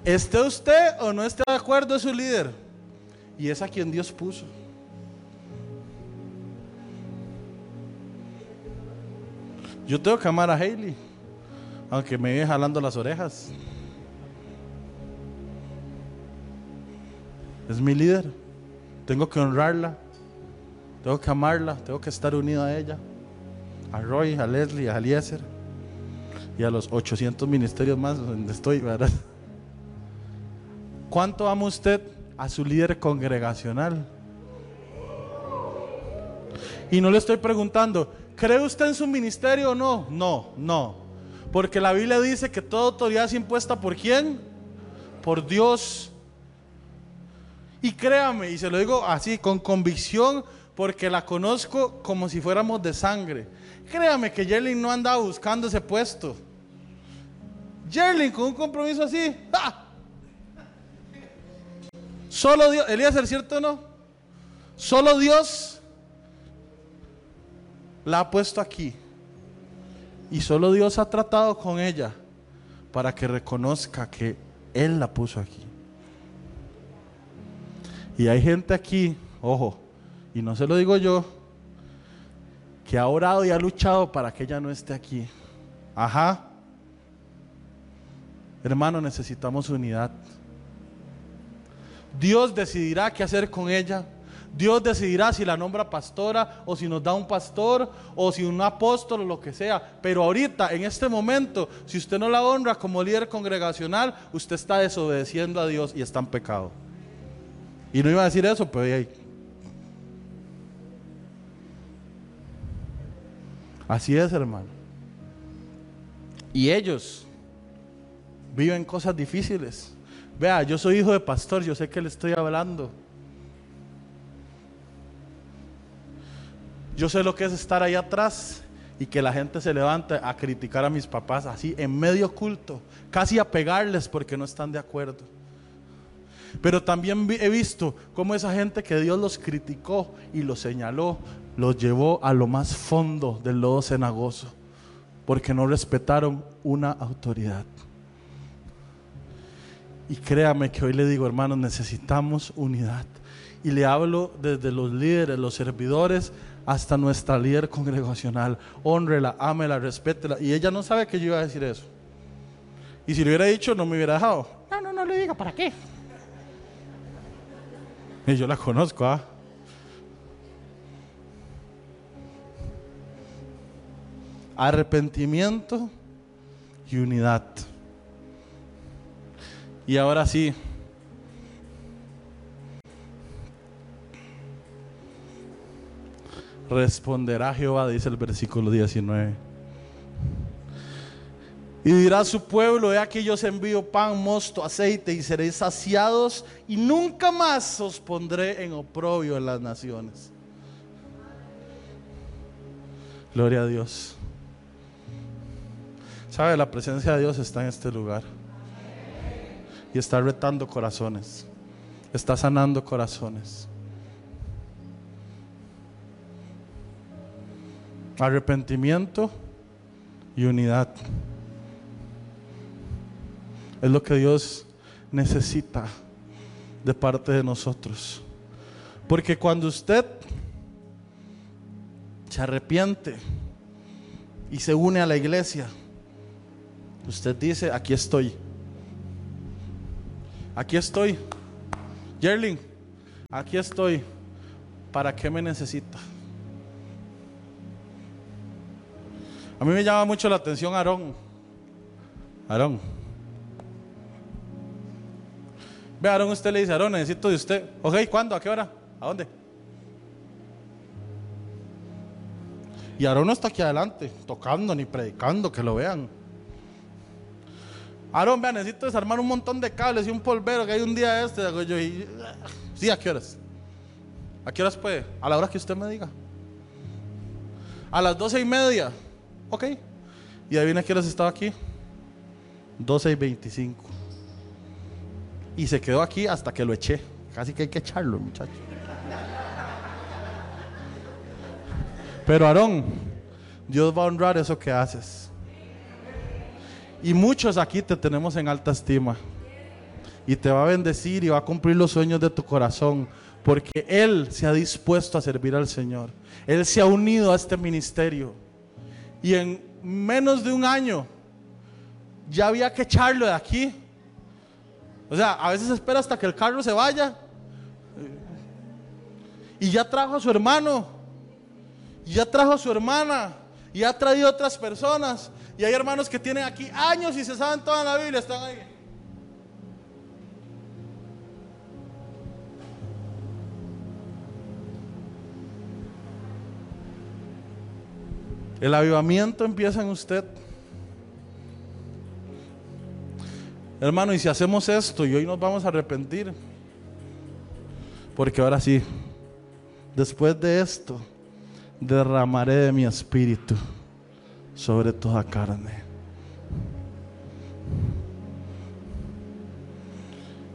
Esté usted o no esté de acuerdo es su líder. Y es a quien Dios puso. Yo tengo que amar a Hailey, aunque me viene jalando las orejas. Es mi líder. Tengo que honrarla. Tengo que amarla. Tengo que estar unido a ella. A Roy, a Leslie, a Eliezer. Y a los 800 ministerios más donde estoy, ¿verdad? ¿Cuánto ama usted a su líder congregacional? Y no le estoy preguntando, ¿cree usted en su ministerio o no? No, no. Porque la Biblia dice que toda autoridad es impuesta por quién? Por Dios. Y créame, y se lo digo así, con convicción, porque la conozco como si fuéramos de sangre. Créame que Jerlin no andaba buscando ese puesto. Jerlin con un compromiso así. Solo Dios, Elías, ¿es cierto o no? Solo Dios la ha puesto aquí. Y solo Dios ha tratado con ella para que reconozca que Él la puso aquí. Y hay gente aquí, ojo, y no se lo digo yo, que ha orado y ha luchado para que ella no esté aquí. Ajá. Hermano, necesitamos unidad. Dios decidirá qué hacer con ella. Dios decidirá si la nombra pastora o si nos da un pastor o si un apóstol o lo que sea. Pero ahorita, en este momento, si usted no la honra como líder congregacional, usted está desobedeciendo a Dios y está en pecado. Y no iba a decir eso, pero ahí. Así es, hermano. Y ellos viven cosas difíciles. Vea, yo soy hijo de pastor, yo sé que le estoy hablando. Yo sé lo que es estar ahí atrás y que la gente se levante a criticar a mis papás así en medio culto, casi a pegarles porque no están de acuerdo. Pero también he visto cómo esa gente que Dios los criticó y los señaló, los llevó a lo más fondo del lodo cenagoso, porque no respetaron una autoridad. Y créame que hoy le digo, hermanos, necesitamos unidad. Y le hablo desde los líderes, los servidores, hasta nuestra líder congregacional. Honrela, ámela, respétela. Y ella no sabe que yo iba a decir eso. Y si lo hubiera dicho, no me hubiera dejado. No, no, no le diga, ¿para qué? Y yo la conozco, ¿ah? Arrepentimiento y unidad. Y ahora sí. Responderá Jehová, dice el versículo 19. Y dirá a su pueblo, he aquí yo os envío pan, mosto, aceite y seréis saciados y nunca más os pondré en oprobio en las naciones. Gloria a Dios. ¿Sabe? La presencia de Dios está en este lugar. Y está retando corazones. Está sanando corazones. Arrepentimiento y unidad. Es lo que Dios necesita de parte de nosotros. Porque cuando usted se arrepiente y se une a la iglesia, usted dice, aquí estoy. Aquí estoy. Yerling, aquí estoy. ¿Para qué me necesita? A mí me llama mucho la atención Aarón. Aarón. Ve, Aarón, usted le dice, Aarón, necesito de usted. Ok, ¿cuándo? ¿A qué hora? ¿A dónde? Y Aarón no está aquí adelante, tocando ni predicando, que lo vean. Aarón, vea, necesito desarmar un montón de cables y un polvero que hay un día este. Yo, y, sí, ¿a qué horas? ¿A qué horas puede? A la hora que usted me diga. A las doce y media. Ok. Y adivina qué horas estaba aquí. 12 y 25. Y se quedó aquí hasta que lo eché. Casi que hay que echarlo, muchacho. Pero Aarón, Dios va a honrar eso que haces. Y muchos aquí te tenemos en alta estima. y te va a bendecir y va a cumplir los sueños de tu corazón, porque Él se ha dispuesto a servir al Señor. Él se ha unido a este ministerio. Y en menos de un año ya había que echarlo de aquí. O sea, a veces espera hasta que el carro se vaya. Y ya trajo a su hermano. Y ya trajo a su hermana. Y ha traído otras personas. Y hay hermanos que tienen aquí años y se saben toda la Biblia. Están ahí. El avivamiento empieza en usted. Hermano, y si hacemos esto y hoy nos vamos a arrepentir, porque ahora sí, después de esto, derramaré de mi espíritu sobre toda carne.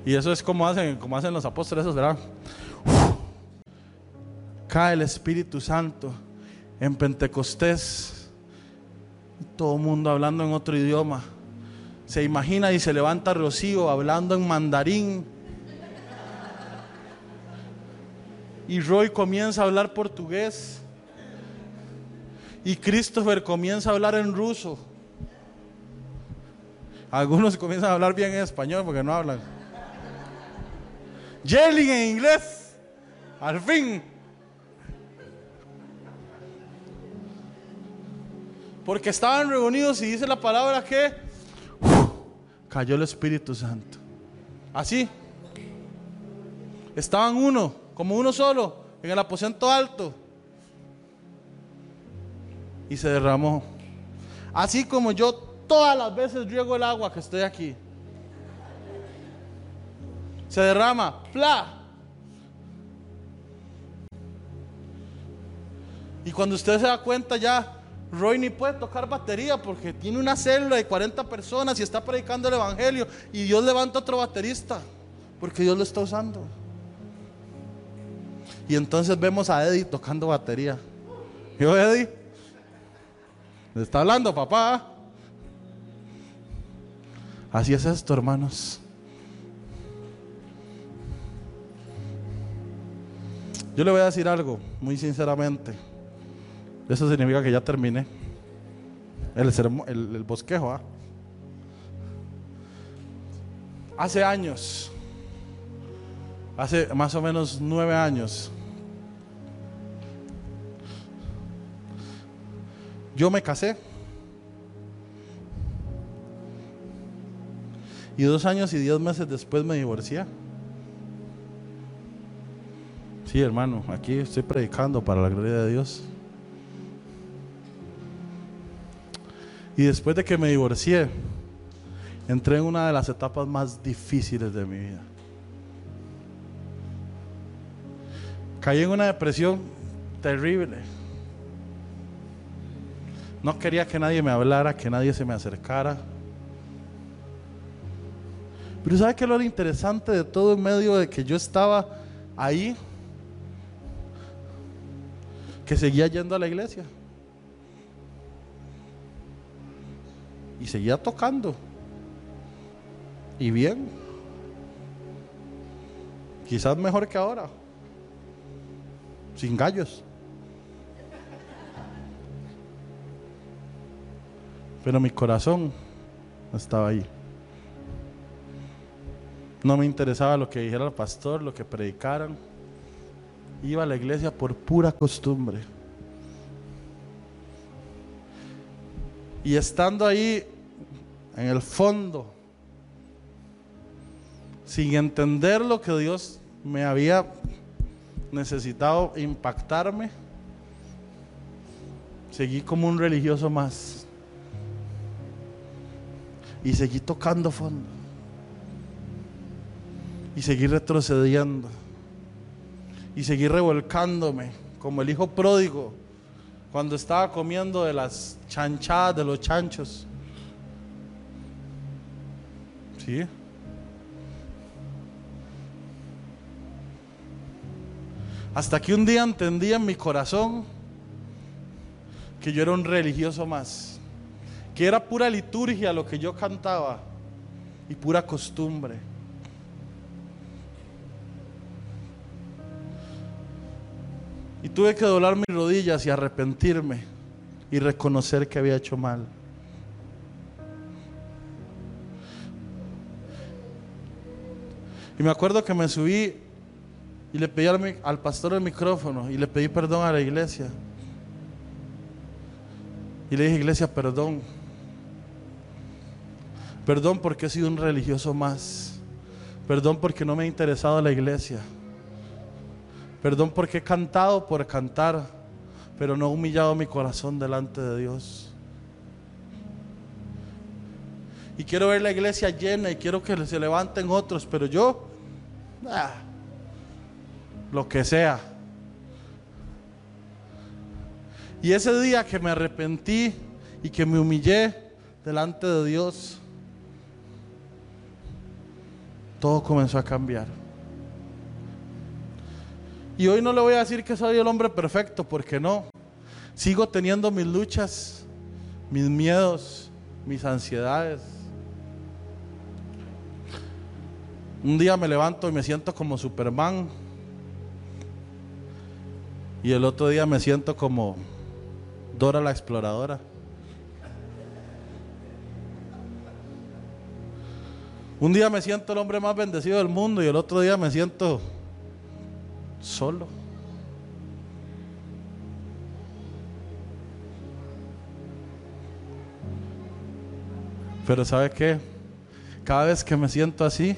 Y eso es como hacen, como hacen los apóstoles, ¿verdad? Cae el Espíritu Santo en Pentecostés, todo el mundo hablando en otro idioma. Se imagina y se levanta Rocío hablando en mandarín. Y Roy comienza a hablar portugués. Y Christopher comienza a hablar en ruso. Algunos comienzan a hablar bien en español porque no hablan. Jelly en inglés. Al fin. Porque estaban reunidos y dice la palabra que cayó el Espíritu Santo. Así. Estaban uno, como uno solo, en el aposento alto. Y se derramó. Así como yo todas las veces riego el agua que estoy aquí. Se derrama. ¡Pla! Y cuando usted se da cuenta ya Roy ni puede tocar batería porque tiene una célula de 40 personas y está predicando el Evangelio y Dios levanta otro baterista porque Dios lo está usando. Y entonces vemos a Eddie tocando batería. Yo, Eddie, le está hablando papá. Así es esto, hermanos. Yo le voy a decir algo, muy sinceramente. Eso significa que ya terminé. El, el, bosquejo. ¿ah? Hace años, hace más o menos nueve años, yo me casé. Y dos años y diez meses después me divorcié. Sí, hermano, aquí estoy predicando para la gloria de Dios. Y después de que me divorcié, entré en una de las etapas más difíciles de mi vida. Caí en una depresión terrible. No quería que nadie me hablara, que nadie se me acercara. Pero ¿sabe qué es lo interesante de todo en medio de que yo estaba ahí? Que seguía yendo a la iglesia. Y seguía tocando. Y bien. Quizás mejor que ahora. Sin gallos. Pero mi corazón estaba ahí. No me interesaba lo que dijera el pastor, lo que predicaran. Iba a la iglesia por pura costumbre. Y estando ahí en el fondo, sin entender lo que Dios me había necesitado impactarme, seguí como un religioso más. Y seguí tocando fondo. Y seguí retrocediendo. Y seguí revolcándome como el hijo pródigo cuando estaba comiendo de las chanchadas de los chanchos. Hasta que un día entendí en mi corazón que yo era un religioso más, que era pura liturgia lo que yo cantaba y pura costumbre. Y tuve que doblar mis rodillas y arrepentirme y reconocer que había hecho mal. Y me acuerdo que me subí y le pedí al, pastor el micrófono y le pedí perdón a la iglesia. Y le dije, iglesia, perdón. Perdón porque he sido un religioso más. Perdón porque no me ha interesado la iglesia. Perdón porque he cantado por cantar, pero no he humillado mi corazón delante de Dios. Y quiero ver la iglesia llena y quiero que se levanten otros, pero yo, ah, lo que sea. Y ese día que me arrepentí y que me humillé delante de Dios, todo comenzó a cambiar. Y hoy no le voy a decir que soy el hombre perfecto, porque no. Sigo teniendo mis luchas, mis miedos, mis ansiedades. Un día me levanto y me siento como Superman. Y el otro día me siento como Dora la exploradora. Un día me siento el hombre más bendecido del mundo y el otro día me siento solo. Pero ¿sabe qué? Cada vez que me siento así,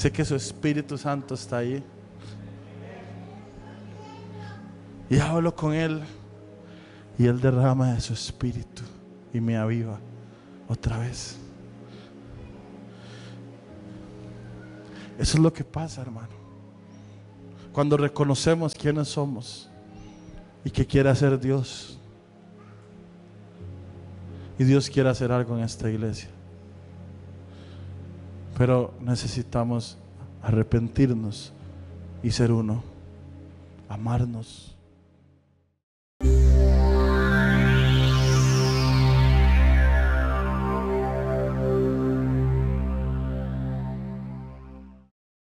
sé que su Espíritu Santo está ahí. Y hablo con Él y Él derrama de su Espíritu y me aviva otra vez. Eso es lo que pasa, hermano. Cuando reconocemos quiénes somos y qué quiere hacer Dios. Y Dios quiere hacer algo en esta iglesia. Pero necesitamos arrepentirnos y ser uno. Amarnos.